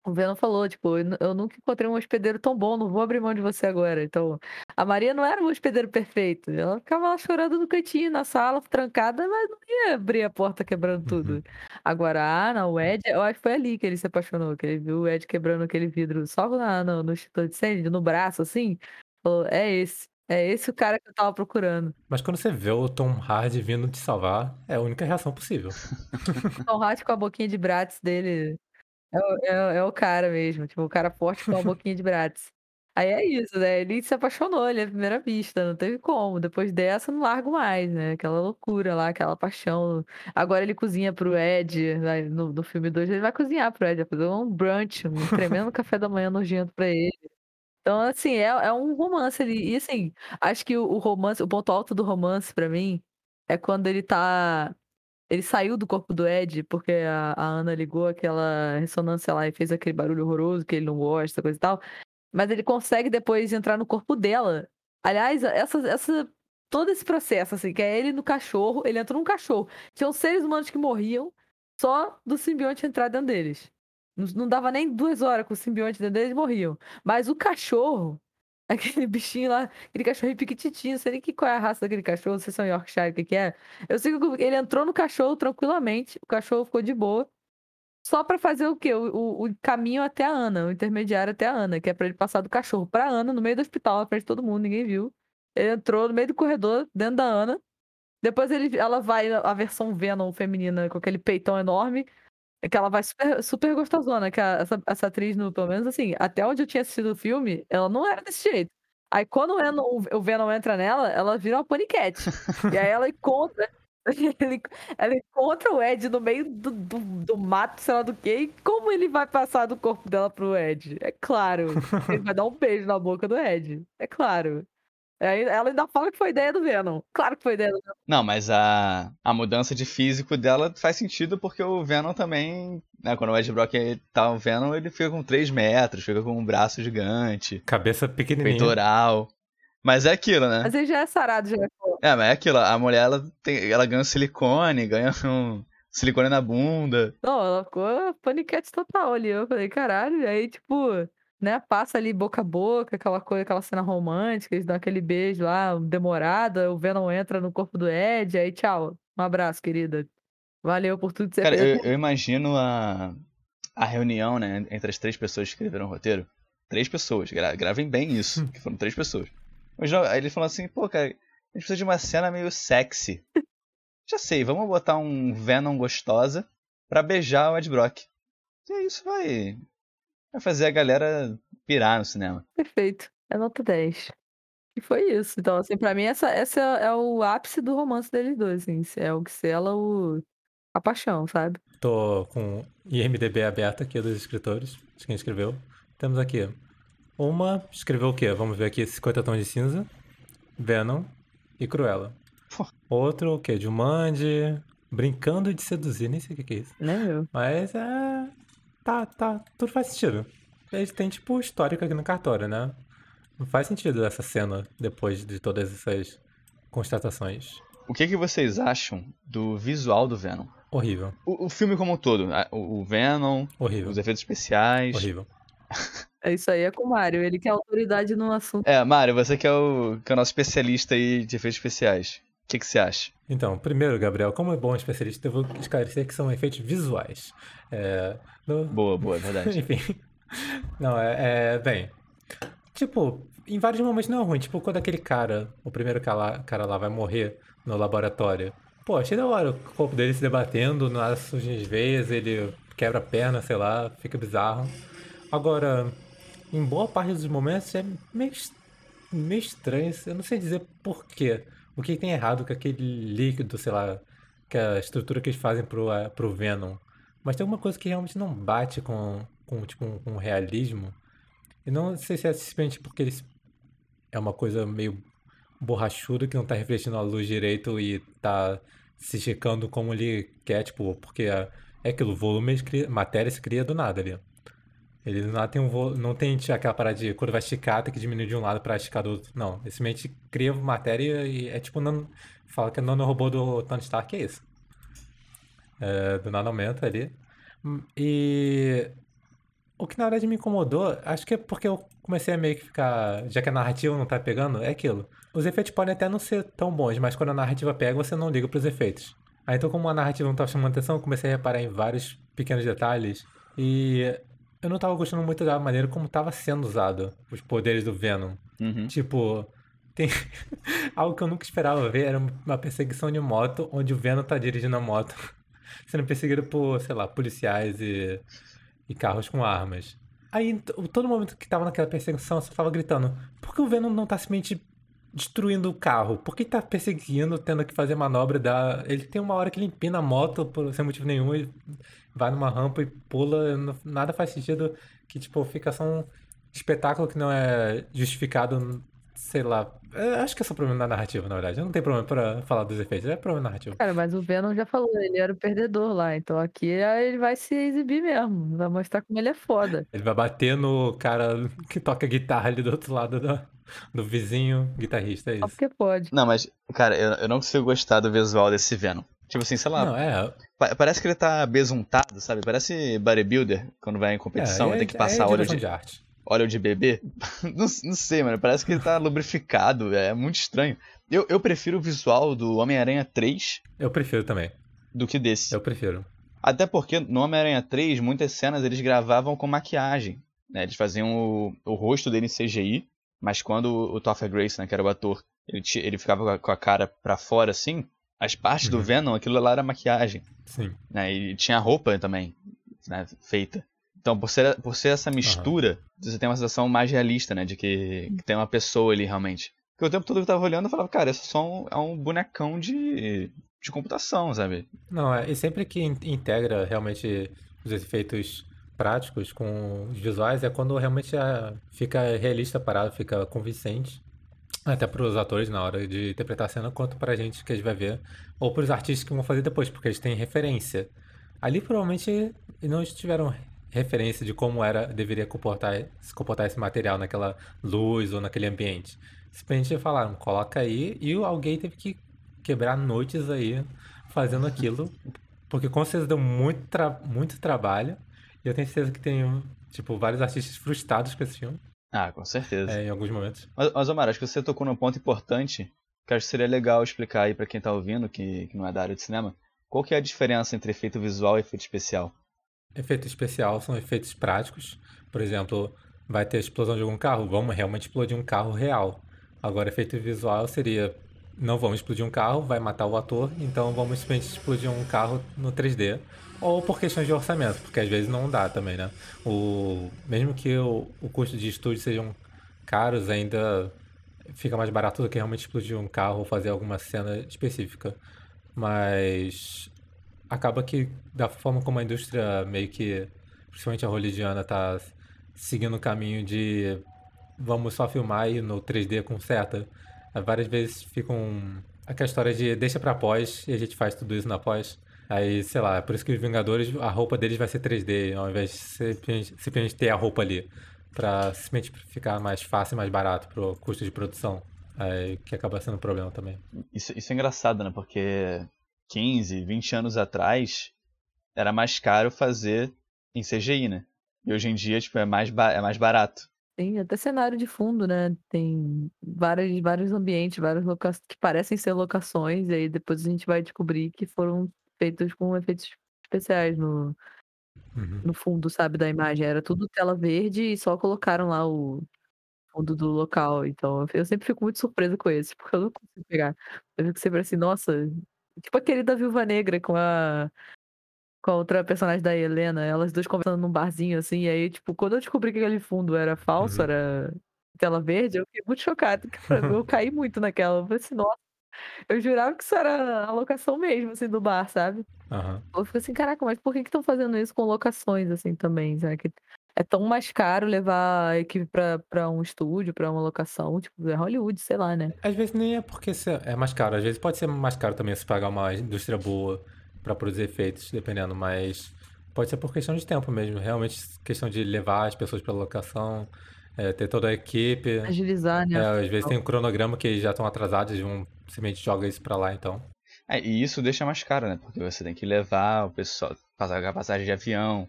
o Venom falou, tipo, eu, nu- eu nunca encontrei um hospedeiro tão bom, não vou abrir mão de você agora. Então, a Maria não era um hospedeiro perfeito. Ela ficava lá chorando no cantinho, na sala, trancada, mas não ia abrir a porta quebrando tudo. Agora, ah, não, o Ed, eu acho que foi ali que ele se apaixonou, que ele viu o Ed quebrando aquele vidro só na, no, no extintor de incêndio, no braço, assim. Falou, é esse. É esse o cara que eu tava procurando. Mas quando você vê o Tom Hardy vindo te salvar, é a única reação possível. (laughs) Tom Hardy com a boquinha de Bratz dele. É, o- é, é o cara mesmo, tipo, o cara forte com a (laughs) boquinha de Bratz. Aí é isso, né? Ele se apaixonou, ele é a primeira vista, não teve como. Depois dessa, não largo mais, né? Aquela loucura lá, aquela paixão. Agora ele cozinha pro Ed, né? no, no filme 2, ele vai cozinhar pro Ed, vai fazer um brunch, um (laughs) tremendo café da manhã nojento pra ele. Então, assim, é, é um romance ali. E assim, acho que o, o romance, o ponto alto do romance pra mim é quando ele tá ele saiu do corpo do Ed porque a, a Ana ligou aquela ressonância lá e fez aquele barulho horroroso que ele não gosta, coisa e tal. Mas ele consegue depois entrar no corpo dela. Aliás, essa, essa, todo esse processo, assim, que é ele no cachorro, ele entrou num cachorro. Tinham seres humanos que morriam, só do simbionte entrar dentro deles. Não, não dava nem duas horas com o simbionte dentro deles, morriam. Mas o cachorro, aquele bichinho lá, aquele cachorrinho piquititinho, sei nem que, qual é a raça daquele cachorro, não sei se é um Yorkshire, o que, que é. Eu sei que ele entrou no cachorro tranquilamente, o cachorro ficou de boa. Só pra fazer o quê? O, o, o caminho até a Ana, o intermediário até a Ana, que é pra ele passar do cachorro pra Ana, no meio do hospital, na frente de todo mundo, ninguém viu. Ele entrou no meio do corredor, dentro da Ana. Depois ele, ela vai, a versão Venom feminina, com aquele peitão enorme, que ela vai super, super gostosona, que a, essa, essa atriz, no, pelo menos assim, até onde eu tinha assistido o filme, ela não era desse jeito. Aí quando o Venom, o Venom entra nela, ela vira uma paniquete. e aí ela encontra. (laughs) Ele, ela encontra o Ed no meio do, do, do, mato, sei lá do que, e como ele vai passar do corpo dela pro Ed? É claro. Ele vai dar um beijo na boca do Ed. É claro. Ela ainda fala que foi ideia do Venom. Claro que foi ideia do Venom. Não, mas a, a mudança de físico dela faz sentido porque o Venom também. Né, quando o Ed Brock tá o Venom, ele fica com 3 metros, fica com um braço gigante. Cabeça pequenininha. Peitoral. Mas é aquilo, né? Mas ele já é sarado, já é É, mas é aquilo. A mulher, ela, tem, ela ganha um silicone, ganha um silicone na bunda. Não, ela ficou paniquete total ali. Eu falei, caralho. E aí, tipo, né, passa ali boca a boca, aquela coisa, aquela cena romântica, eles dão aquele beijo lá, demorada, o Venom entra no corpo do Ed, aí tchau. Um abraço, querida. Valeu por tudo que você Cara, fez. eu, eu imagino a, a reunião, né, entre as três pessoas que escreveram o roteiro. Três pessoas, gra, gravem bem isso, (laughs) que foram três pessoas. Mas, aí ele falou assim, pô, cara, a gente precisa de uma cena meio sexy. Já sei, vamos botar um Venom gostosa pra beijar o Ed Brock. E isso vai, vai fazer a galera pirar no cinema. Perfeito. É nota 10. E foi isso. Então, assim, pra mim, essa, essa é o ápice do romance deles dois, assim. É o que sela o... a paixão, sabe? Tô com IMDB aberto aqui dos escritores, de quem escreveu. Temos aqui uma, escreveu o quê? Vamos ver aqui, 50 Tons de Cinza, Venom e Cruella. Pô. Outro, o quê? Jumanji, Brincando de Seduzir, nem sei o que é isso. Nem eu. Mas é... Tá, tá, tudo faz sentido. Eles têm, tipo, histórico aqui no cartório, né? Não faz sentido essa cena depois de todas essas constatações. O que, que vocês acham do visual do Venom? Horrível. O, o filme como um todo. O, o Venom, Horrível. os efeitos especiais. Horrível. (laughs) É isso aí, é com o Mário. Ele que é autoridade no assunto. É, Mário, você que é o, que é o nosso especialista aí de efeitos especiais. O que, que você acha? Então, primeiro, Gabriel, como é bom especialista, eu vou esclarecer que são efeitos visuais. É, no... Boa, boa, é verdade. (laughs) Enfim. Não, é, é, Bem. Tipo, em vários momentos não é ruim. Tipo, quando aquele cara, o primeiro cara lá, vai morrer no laboratório. Pô, achei da hora o corpo dele se debatendo, nas veias, ele quebra a perna, sei lá, fica bizarro. Agora, em boa parte dos momentos é meio, meio estranho. Eu não sei dizer porquê. O que tem errado com aquele líquido, sei lá, que a estrutura que eles fazem pro, pro Venom. Mas tem alguma coisa que realmente não bate com, com tipo, um, um realismo. E não sei se é simplesmente porque eles é uma coisa meio borrachuda que não tá refletindo a luz direito e tá se esticando como ele quer, tipo, porque é, é aquilo, volume, matéria se cria do nada ali. Ele não tem, um, não tem aquela parada de quando vai esticar, tem que diminuir de um lado para esticar do outro. Não, ele simplesmente cria matéria e é tipo, nano, fala que é nanorobô do Tony Stark, é isso. É, do nanomento ali. E o que na verdade me incomodou, acho que é porque eu comecei a meio que ficar. Já que a narrativa não tá pegando, é aquilo. Os efeitos podem até não ser tão bons, mas quando a narrativa pega, você não liga pros efeitos. Aí então, como a narrativa não tá chamando atenção, eu comecei a reparar em vários pequenos detalhes. E eu não tava gostando muito da maneira como tava sendo usado os poderes do Venom. Uhum. Tipo, tem (laughs) algo que eu nunca esperava ver era uma perseguição de moto onde o Venom tá dirigindo a moto, (laughs) sendo perseguido por, sei lá, policiais e, e carros com armas. Aí, todo momento que tava naquela perseguição, eu só tava gritando: por que o Venom não tá simplesmente destruindo o carro? Por que tá perseguindo, tendo que fazer manobra da. Ele tem uma hora que ele empina a moto por sem motivo nenhum e vai numa rampa e pula. Nada faz sentido. Que, tipo, fica só um espetáculo que não é justificado, sei lá. Eu acho que é só problema da narrativa, na verdade. Não tem problema pra falar dos efeitos, é problema narrativo. Cara, mas o Venom já falou, ele era o perdedor lá. Então aqui ele vai se exibir mesmo. Vai mostrar como ele é foda. Ele vai bater no cara que toca guitarra ali do outro lado do, do vizinho guitarrista, é isso. Só porque pode. Não, mas, cara, eu, eu não consigo gostar do visual desse Venom. Tipo assim, sei lá, Não, é. pa- parece que ele tá besuntado, sabe? Parece bodybuilder quando vai em competição é, e tem que é- passar é óleo direção de, de arte. óleo de bebê. (laughs) não, não sei, mano. Parece que ele tá lubrificado. É muito estranho. Eu, eu prefiro o visual do Homem-Aranha 3 Eu prefiro também. do que desse. Eu prefiro. Até porque no Homem-Aranha 3, muitas cenas eles gravavam com maquiagem. Né? Eles faziam o, o rosto dele em CGI, mas quando o, Topher Grace, né, que era o ator, ele, ele ficava com a, com a cara pra fora assim, as partes do Uhum. Venom, aquilo lá era maquiagem. Sim. Né? E tinha roupa também né, feita. Então, por ser, por ser essa mistura, você tem uma sensação mais realista, né? De que, que tem uma pessoa ali realmente. Porque o tempo todo eu tava olhando, eu falava, cara, isso é só um, é um bonecão de, de computação, sabe? Não, é, e sempre que in- integra realmente os efeitos práticos com os visuais é quando realmente a- fica realista a parada, fica convincente. Até para os atores na hora de interpretar a cena, quanto pra gente que a gente vai ver, ou para os artistas que vão fazer depois, porque eles têm referência. Ali provavelmente não tiveram referência de como era deveria comportar, se comportar esse material naquela luz ou naquele ambiente. Simplesmente falaram, coloca aí, e alguém teve que quebrar noites aí fazendo aquilo, (laughs) porque com certeza deu muito, tra- muito trabalho, e eu tenho certeza que tem, tipo, vários artistas frustrados com esse filme, Ah, com certeza. é, em alguns momentos. Mas, mas Omar, acho que você tocou num ponto importante que acho que seria legal explicar aí pra quem tá ouvindo, que, que não é da área de cinema, qual que é a diferença entre efeito visual e efeito especial? Efeito especial são efeitos práticos. Por exemplo, vai ter explosão de algum carro, vamos realmente explodir um carro real. Agora, efeito visual seria não vamos explodir um carro, vai matar o ator, então vamos simplesmente explodir um carro no 3D. Ou por questões de orçamento, porque às vezes não dá também, né? O, mesmo que o, o custo de estúdio sejam caros, ainda fica mais barato do que realmente explodir um carro ou fazer alguma cena específica. Mas acaba que da forma como a indústria meio que, principalmente a hollywoodiana, tá seguindo o caminho de vamos só filmar e no 3D conserta, eh, várias vezes ficam aquela história de deixa pra pós e a gente faz tudo isso na pós. Aí, sei lá, é por isso que os Vingadores, a roupa deles vai ser 3D, ao invés de simplesmente, ter a roupa ali. Pra simplesmente ficar mais fácil e mais barato pro custo de produção. Aí, que acaba sendo um problema também. Isso, isso é engraçado, né? Porque 15, 20 anos atrás era mais caro fazer em CGI, né? E hoje em dia, tipo, é mais, é mais barato. Tem até cenário de fundo, né? Tem vários, vários ambientes, várias locações que parecem ser locações, e aí depois a gente vai descobrir que foram feitos com efeitos especiais no, Uhum. no fundo, sabe, da imagem. Era tudo tela verde e só colocaram lá o fundo do local. Então eu sempre fico muito surpresa com esse, porque eu não consigo pegar. Eu fico sempre assim, nossa, tipo aquele da Viúva Negra com a. Com a outra personagem da Helena, elas duas conversando num barzinho, assim, e aí, tipo, quando eu descobri que aquele fundo era falso, Uhum. era tela verde, eu fiquei muito mim, (laughs) Eu caí muito naquela. Eu falei assim, nossa, eu jurava que isso era a locação mesmo, assim, do bar, sabe? Aham. Eu fico assim, caraca, mas por que estão fazendo isso com locações, assim, também? Será que é tão mais caro levar a equipe pra, pra um estúdio, pra uma locação? Tipo, é Hollywood, sei lá, né? Às vezes nem é porque se- é mais caro, às vezes pode ser mais caro também se pagar uma indústria boa pra produzir efeitos, dependendo, mas pode ser por questão de tempo mesmo, realmente questão de levar as pessoas pra locação, é, ter toda a equipe. Agilizar, né? É, às vezes tem um cronograma que já estão atrasados e vão simplesmente joga isso pra lá, então. É, e isso deixa mais caro, né? Porque você tem que levar o pessoal, pagar passagem de avião,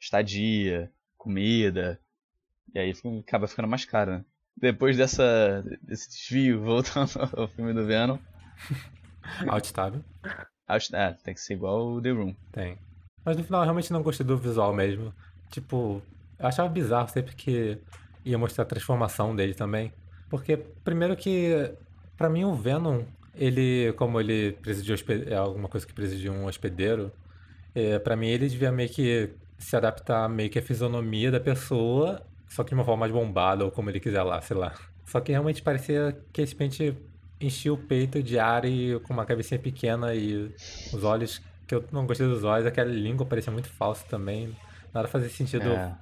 estadia, comida. E aí fica- acaba ficando mais caro, né? Depois dessa, desse desvio, (laughs) voltando ao filme do Venom, Alt-tab, é, tem que ser igual o The Room. tem. Mas no final eu realmente não gostei do visual mesmo. Tipo, eu achava bizarro sempre que ia mostrar a transformação dele também. Porque, primeiro que, pra mim o Venom, ele, como ele hospe- é alguma coisa que de um hospedeiro, é, pra mim ele devia meio que se adaptar meio que à fisionomia da pessoa, só que de uma forma mais bombada, ou como ele quiser lá, sei lá. Só que realmente parecia que esse pente enchia o peito de ar e com uma cabecinha pequena e os olhos, que eu não gostei dos olhos, aquela língua parecia muito falsa também. Nada fazia sentido É.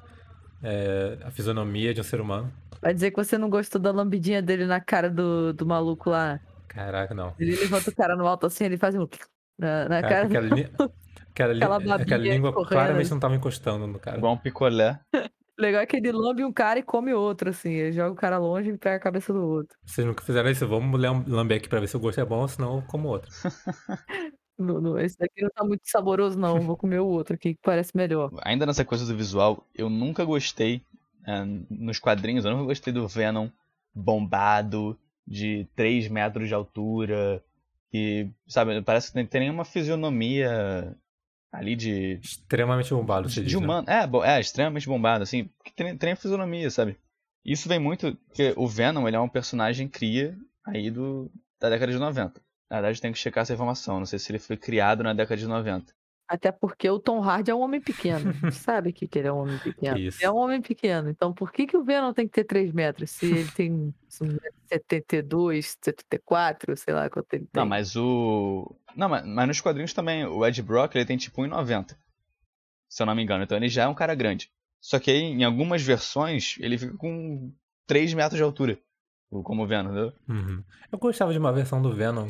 é, a fisionomia de um ser humano. Vai dizer que você não gostou da lambidinha dele na cara do, do maluco lá. Caraca, não. Ele levanta o cara no alto assim, ele faz um. (laughs) Na, na Caraca, cara. aquela, (laughs) li- aquela, li- Aquela língua correndo. claramente não tava encostando no cara. Igual um picolé. (laughs) Legal é que ele lambe um cara e come outro, assim. Ele joga o cara longe e pega a cabeça do outro. Vocês nunca fizeram isso? Vamos lam- lamber aqui pra ver se o gosto é bom, senão eu como outro. (laughs) Não, não, esse daqui não tá muito saboroso, não. Vou comer o outro aqui que parece melhor. Ainda nessa coisa do visual, eu nunca gostei, é, nos quadrinhos, eu nunca gostei do Venom bombado, de 3 metros de altura, que, sabe, parece que não tem nenhuma fisionomia ali de. Extremamente bombado, você de diz, né? humano. É, bo- é, extremamente bombado, assim, que tem, tem a fisionomia, sabe? Isso vem muito. Porque o Venom, ele é um personagem cria aí do, da década de 90. Na verdade, tem que checar essa informação. Não sei se ele foi criado na década de 90. Até porque o Tom Hardy é um homem pequeno. A (laughs) gente sabe que que ele é um homem pequeno. Isso. Ele é um homem pequeno. Então por que, que o Venom tem que ter 3 metros? Se ele tem 72, 74, sei lá quanto ele tem. Não, mas o. Não, mas, mas nos quadrinhos também, o Ed Brock ele tem tipo 1,90. Se eu não me engano. Então ele já é um cara grande. Só que aí, em algumas versões, ele fica com 3 metros de altura. Como o Venom, entendeu? Uhum. Eu gostava de uma versão do Venom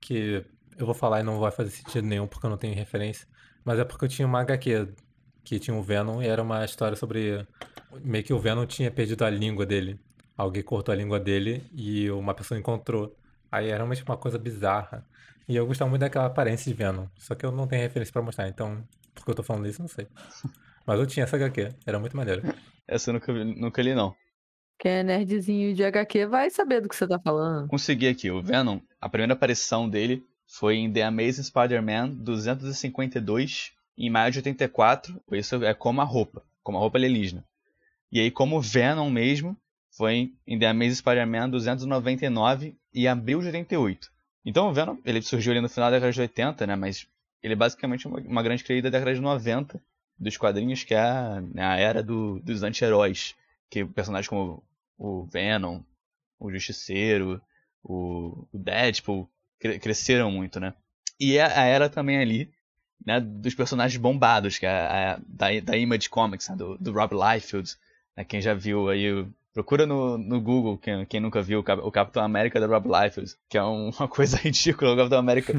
que eu vou falar e não vai fazer sentido nenhum porque eu não tenho referência, mas é porque eu tinha uma HQ que tinha o Venom e era uma história sobre meio que o Venom tinha perdido a língua dele. Alguém cortou a língua dele e uma pessoa encontrou. Aí era realmente uma coisa bizarra. E eu gostava muito daquela aparência de Venom, só que eu não tenho referência pra mostrar, então porque eu tô falando isso, não sei. (laughs) Mas eu tinha essa HQ, era muito maneiro. Essa eu nunca, vi- nunca li, não. Quem é nerdzinho de HQ vai saber do que você tá falando. Consegui aqui. O Venom, a primeira aparição dele foi em The Amazing Spider-Man 252, em maio de 84. Isso é como a roupa, como a roupa alienígena. E aí, como Venom mesmo, foi em The Amazing Spider-Man 299, em abril de 88. Então o Venom, ele surgiu ali no final da década de 80, né? Mas ele é basicamente uma, uma grande cria da década de 90 dos quadrinhos, que é a, né, a era do- dos anti-heróis. Que personagens como o Venom, o Justiceiro, o, o Deadpool cre- cresceram muito, né? E é a era também ali, né, dos personagens bombados, que é a, a- da, da Image Comics, né, do, do Rob Liefeld, né, quem já viu aí, procura no, no Google, quem, quem nunca viu, o Cap- o Capitão América da Rob Liefeld, que é um- (laughs) uma coisa ridícula, o Capitão América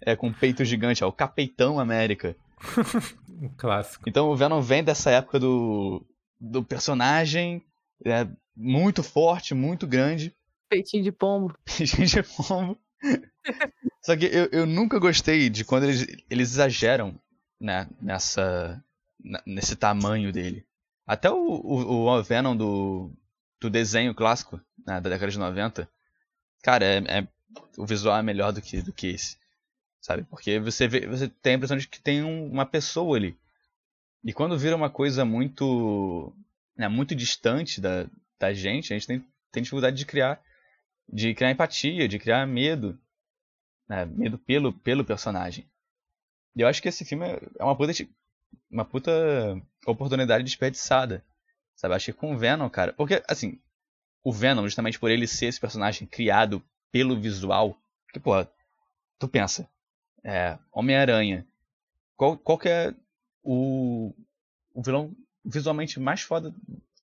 é com peito gigante, é o Capitão América. (laughs) Um clássico. Então o Venom vem dessa época do, do personagem é, muito forte, muito grande, Peitinho de pombo. (laughs) Gente, é pombo. Só que eu, eu nunca gostei de quando eles, eles exageram né, nessa, nesse tamanho dele. Até o, o, o Venom do, do desenho clássico né, da década de 90, cara, é, é- o visual é melhor do que, do que esse. Sabe? Porque você, vê, você tem a impressão de que tem um- uma pessoa ali. E quando vira uma coisa muito, né, muito distante da, da gente, a gente tem, tem dificuldade de criar de criar empatia, de criar medo, né? medo pelo, pelo personagem. E eu acho que esse filme é uma puta, uma puta oportunidade desperdiçada, sabe? Acho que com o Venom, cara, porque assim, o Venom, justamente por ele ser esse personagem criado pelo visual, que pô, tu pensa, é, Homem-Aranha, qual, qual que é o, o vilão visualmente mais foda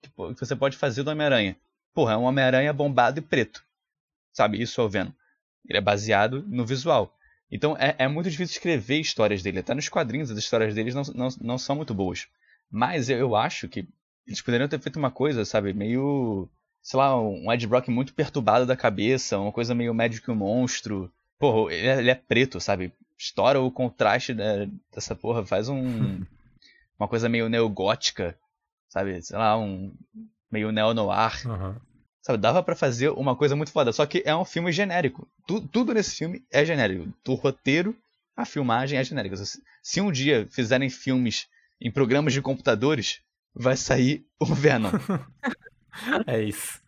que, que você pode fazer do Homem-Aranha? Porra, é um Homem-Aranha bombado e preto. Sabe? Isso é o Venom. Ele é baseado no visual. Então é, é muito difícil escrever histórias dele. Até nos quadrinhos as histórias deles não, não, não são muito boas. Mas eu acho que eles poderiam ter feito uma coisa, sabe? Meio. Sei lá, um Ed Brock muito perturbado da cabeça, uma coisa meio médico que o monstro. Porra, ele é, ele é preto, sabe? Estoura o contraste da- dessa porra, faz um. (laughs) uma coisa meio neogótica, sabe? Sei lá, um. meio neo-noir. Aham. Sabe, dava pra fazer uma coisa muito foda. Só que é um filme genérico. Tu- tudo nesse filme é genérico. Do roteiro, a filmagem é genérica. Se, se um dia fizerem filmes em programas de computadores, vai sair o Venom. (laughs) É isso.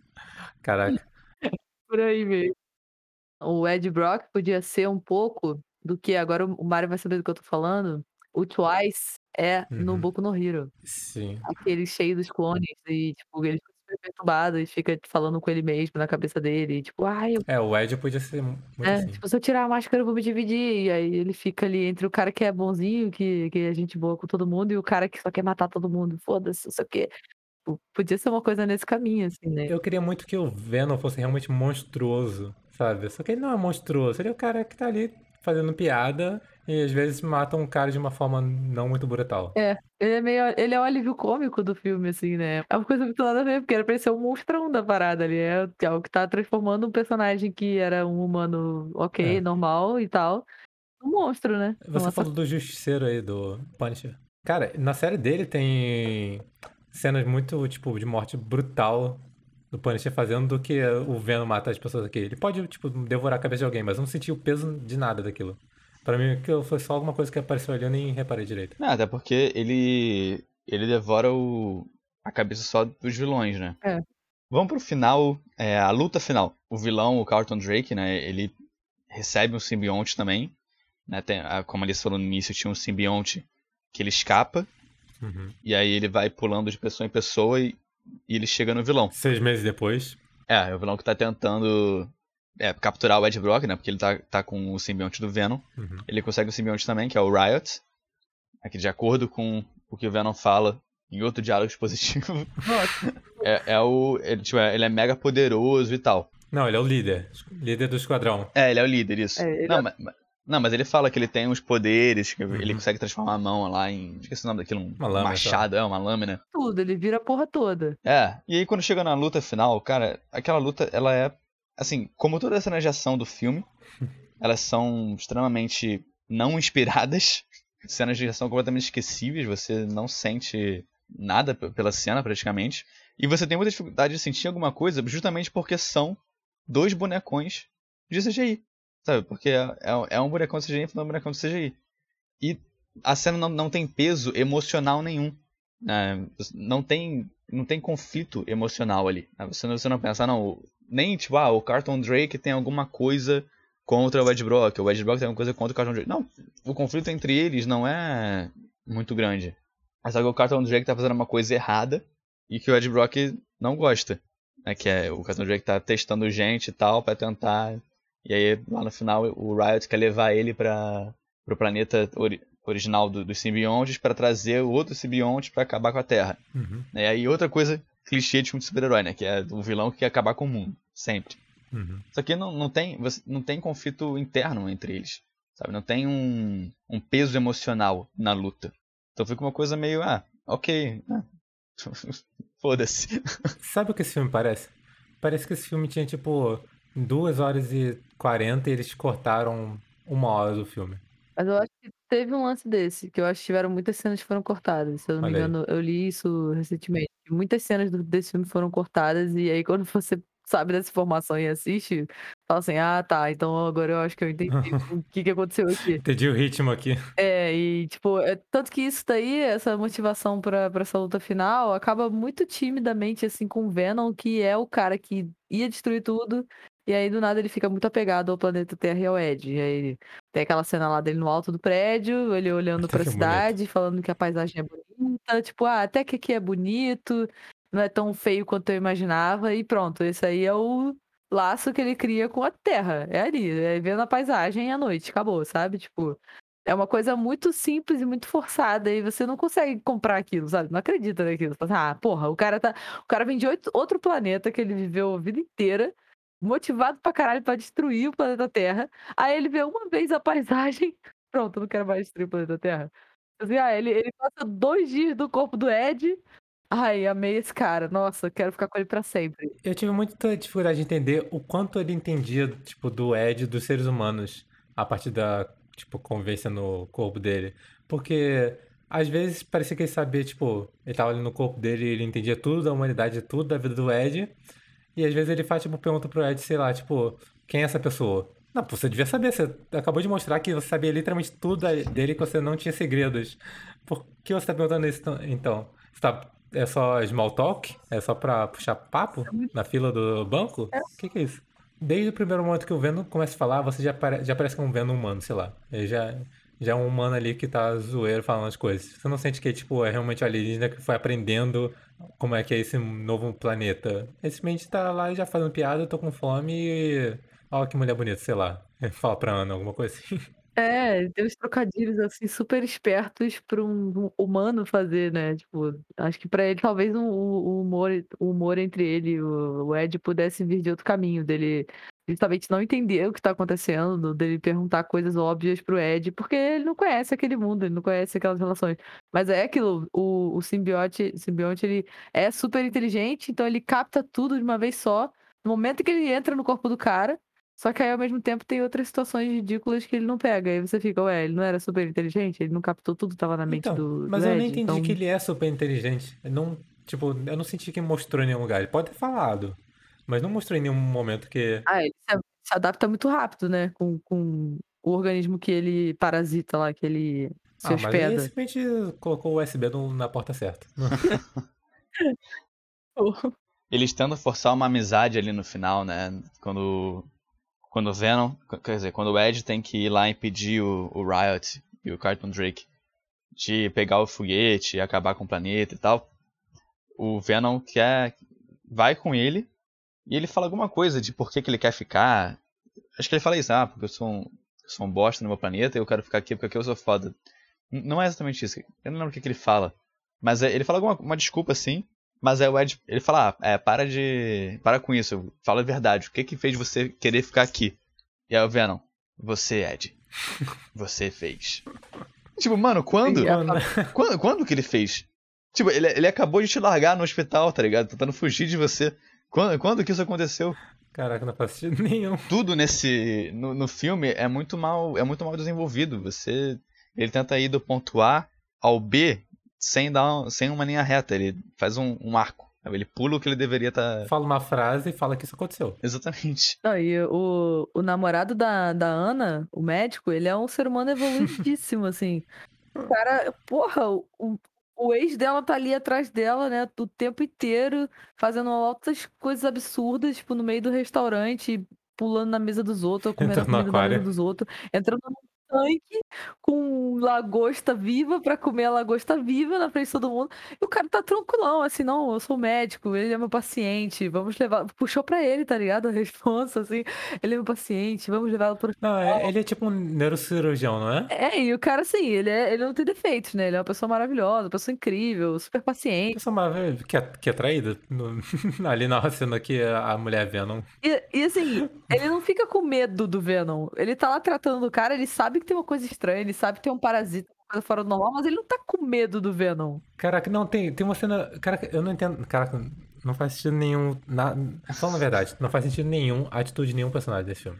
Caraca. Por aí mesmo. O Ed Brock podia ser um pouco do que agora o Mario vai saber do que eu tô falando. O Twice é no Uhum. Boku no Hero. Sim. Aquele cheio dos clones e, tipo, ele fica super perturbado e fica falando com ele mesmo na cabeça dele. Tipo, ai, eu É, o Ed podia ser muito É, assim. tipo, se eu tirar a máscara, eu vou me dividir. E aí ele fica ali entre o cara que é bonzinho, que, que é gente boa com todo mundo, e o cara que só quer matar todo mundo. Foda-se, não sei o quê. Tipo, Podia ser uma coisa nesse caminho, assim, né? Eu queria muito que o Venom fosse realmente monstruoso, sabe? Só que ele não é monstruoso, ele é o cara que tá ali fazendo piada e às vezes mata um cara de uma forma não muito brutal. É, ele é meio. Ele é o alívio cômico do filme, assim, né? É uma coisa muito nada a ver, porque era pra ser o monstrão da parada ali. É, é o que tá transformando um personagem que era um humano ok, É. normal e tal, um monstro, né? Você Nossa, falou do Justiceiro aí, do Punisher. Cara, na série dele tem cenas muito, tipo, de morte brutal do Punisher fazendo do que o Venom matar as pessoas aqui. Ele pode, tipo, devorar a cabeça de alguém, mas eu não senti o peso de nada daquilo. Pra mim, aquilo foi só alguma coisa que apareceu ali e eu nem reparei direito. Não, até porque ele. ele devora o, a cabeça só dos vilões, né? É. Vamos pro final, é, a luta final. O vilão, o Carlton Drake, né? Ele recebe um simbionte também. Né, tem, como eles falaram no início, tinha um simbionte que ele escapa. Uhum. E aí ele vai pulando de pessoa em pessoa e, e ele chega no vilão. Seis meses depois. É, é o vilão que tá tentando é, capturar o Ed Brock, né? Porque ele tá, tá com o simbionte do Venom. Uhum. Ele consegue o simbionte também, que é o Riot. Aqui, de acordo com o que o Venom fala em outro diálogo (laughs) expositivo, é, é o. Ele, tipo, é- ele é mega poderoso e tal. Não, ele é o líder. Líder do esquadrão. É, ele é o líder, isso. É, ele não, é- mas- não, mas ele fala que ele tem uns poderes, que ele Uhum. consegue transformar a mão lá em. Esqueci o nome daquilo, um Uma lâmina, machado, é, uma lâmina. Tudo, ele vira a porra toda. É, e aí quando chega na luta final, cara, aquela luta, ela é. Assim, como toda a cena de ação do filme, (laughs) elas são extremamente não inspiradas. (laughs) Cenas de ação completamente esquecíveis, você não sente nada pela cena praticamente. E você tem muita dificuldade de sentir alguma coisa justamente porque são dois bonecões de CGI. Sabe? Porque é, é- é um bonecão de CGI e um bonecão de CGI. E a cena não, não tem peso emocional nenhum. né? Não tem não tem conflito emocional ali. né? Você não, você não pensa, não, nem tipo, ah, o Carlton Drake tem alguma coisa contra o Ed Brock, o Ed Brock tem alguma coisa contra o Carlton Drake. Não, o conflito entre eles não é muito grande. É só que o Carlton Drake tá fazendo uma coisa errada e que o Ed Brock não gosta. Né? Que é o Carlton Drake tá testando gente e tal pra tentar. E aí lá no final o Riot quer levar ele para pro planeta ori- original do- dos simbiontes para trazer o outro simbionte para acabar com a Terra. Uhum. E aí outra coisa clichê de filme de super-herói, né? Que é o vilão que quer acabar com o mundo, sempre. Uhum. Só que não, não, tem, não tem conflito interno entre eles, sabe? Não tem um, um peso emocional na luta. Então fica uma coisa meio, ah, ok, né? (laughs) foda-se. Sabe o que esse filme parece? Parece que esse filme tinha, tipo, 2 horas e 40 e eles cortaram uma hora do filme. Mas eu acho que teve um lance desse, que eu acho que tiveram muitas cenas que foram cortadas. Se eu não me Olha aí. engano, eu li isso recentemente. Muitas cenas do- desse filme foram cortadas, e aí quando (laughs) você sabe dessa informação e assiste, fala assim, ah, tá, então agora eu acho que eu entendi (laughs) o que, que aconteceu aqui. Entendi o ritmo aqui. É, e tipo, é, tanto que isso daí, essa motivação pra, pra essa luta final, acaba muito timidamente, assim, com o Venom, que é o cara que ia destruir tudo, e aí do nada ele fica muito apegado ao planeta Terra e ao Ed. E aí tem aquela cena lá dele no alto do prédio, ele olhando Até pra que bonito. cidade, falando que a paisagem é bonita, tipo, ah, até que aqui é bonito, não é tão feio quanto eu imaginava, e pronto, esse aí é o laço que ele cria com a Terra. É ali, é vendo a paisagem à noite, acabou, sabe? Tipo, é uma coisa muito simples e muito forçada e você não consegue comprar aquilo, sabe? Não acredita naquilo. Assim, ah, porra, o cara tá, o cara vem de outro planeta que ele viveu a vida inteira, motivado pra caralho pra destruir o planeta Terra. Aí ele vê uma vez a paisagem, (laughs) pronto, não quero mais destruir o planeta Terra. Assim, ah, ele, ele passa dois dias do corpo do Ed. Ai, amei esse cara. Nossa, quero ficar com ele pra sempre. Eu tive muita dificuldade de entender o quanto ele entendia, tipo, do Ed dos seres humanos a partir da, tipo, convivência no corpo dele. Porque às vezes parecia que ele sabia, tipo, ele tava ali no corpo dele ele entendia tudo da humanidade, tudo da vida do Ed. E às vezes ele faz, tipo, pergunta pro Ed, sei lá, tipo, quem é essa pessoa? Não, pô, você devia saber, você acabou de mostrar que você sabia literalmente tudo dele, que você não tinha segredos. Por que você tá perguntando isso tão- então? Você tá, é só small talk? É só pra puxar papo na fila do banco? O que que é isso? Desde o primeiro momento que o Venom começa a falar, você já, pare, já parece que é um Venom humano, sei lá. Ele já, já é um humano ali que tá zoeiro falando as coisas. Você não sente que, tipo, é realmente o alienígena que foi aprendendo como é que é esse novo planeta. Ele simplesmente tá lá já fazendo piada, tô com fome e... Ó, que mulher bonita, sei lá. (laughs) Fala pra Ana, alguma coisa assim. É, tem uns trocadilhos assim super espertos para um humano fazer, né? Tipo, acho que para ele talvez um- o, o humor, o humor entre ele e o Ed pudesse vir de outro caminho, dele justamente não entender o que tá acontecendo, dele perguntar coisas óbvias pro Ed, porque ele não conhece aquele mundo, ele não conhece aquelas relações. Mas é aquilo, o, o simbionte, simbionte ele é super inteligente, então ele capta tudo de uma vez só. No momento que ele entra no corpo do cara, Só que aí, ao mesmo tempo, tem outras situações ridículas que ele não pega. Aí você fica, ué, ele não era super inteligente? Ele não captou tudo que tava na mente Então, do. mas do eu não Ed, entendi então... que ele é super inteligente. Eu Não, tipo, eu não senti que mostrou em nenhum lugar. Ele pode ter falado, mas não mostrou em nenhum momento que. Ah, ele se, adapta muito rápido, né? Com, com o organismo que ele parasita lá, que ele se Ah, mas ele hospeda. simplesmente colocou o USB na porta certa. (laughs) (laughs) Eles tentam forçar uma amizade ali no final, né? Quando. Quando o Venom. Quer dizer, quando o Ed tem que ir lá impedir o, o Riot e o Cartman Drake de pegar o foguete e acabar com o planeta e tal. O Venom quer. vai com ele e ele fala alguma coisa de por que, que ele quer ficar. Acho que ele fala isso, ah, porque eu sou um, eu sou um bosta no meu planeta e eu quero ficar aqui porque aqui eu sou foda. Não é exatamente isso. Eu não lembro o que, que ele fala. Mas é- ele fala alguma uma desculpa assim. Mas aí o Ed, ele fala, ah, é, para de. Para com isso, fala a verdade. O que que fez você querer ficar aqui? E aí o Venom, você, Ed. Você fez. Tipo, mano, Quando- Quando, quando que ele fez? Tipo, ele, ele acabou de te largar no hospital, tá ligado? Tentando fugir de você. Quando, quando que isso aconteceu? Caraca, não faz sentido nenhum. Tudo nesse. No, no filme é muito mal. É muito mal desenvolvido. Você. Ele tenta ir do ponto A ao B sem dar sem uma linha reta. Ele faz um, um arco. Ele pula o que ele deveria estar. Fala uma frase e fala que isso aconteceu. Exatamente. (laughs) Não, e o, o namorado da, da Ana, o médico, ele é um ser humano evoluidíssimo, assim. O cara, porra, o, o- ex dela tá ali atrás dela, né, o tempo inteiro, fazendo altas coisas absurdas, tipo, no meio do restaurante, pulando na mesa dos outros, ou comendo a no comida na mesa dos outros, entrando num tanque com lagosta viva pra comer a lagosta viva na frente de todo mundo. E o cara tá tranquilão, assim, não, eu sou médico, ele é meu paciente, vamos levar. Puxou pra ele, tá ligado? A responsa, assim, ele é meu paciente, vamos levá-lo pro. Não, é- ele é tipo um neurocirurgião, não é? É, e o cara, assim, ele, é, ele não tem defeitos, né? Ele é uma pessoa maravilhosa, uma pessoa incrível, super paciente. Pessoa maravilhosa, que é, que é traída. No- (laughs) ali na cena que a mulher é Venom. E, e, assim, ele não fica com medo do Venom. Ele tá lá tratando do cara, ele sabe que tem uma coisa estranha, ele sabe que tem um parasita, uma coisa fora do normal, mas ele não tá com medo do Venom. Caraca, não, tem, tem uma cena. Caraca, eu não entendo. Caraca, não faz sentido nenhum. Na, só na verdade, não faz sentido nenhum a atitude de nenhum personagem desse filme.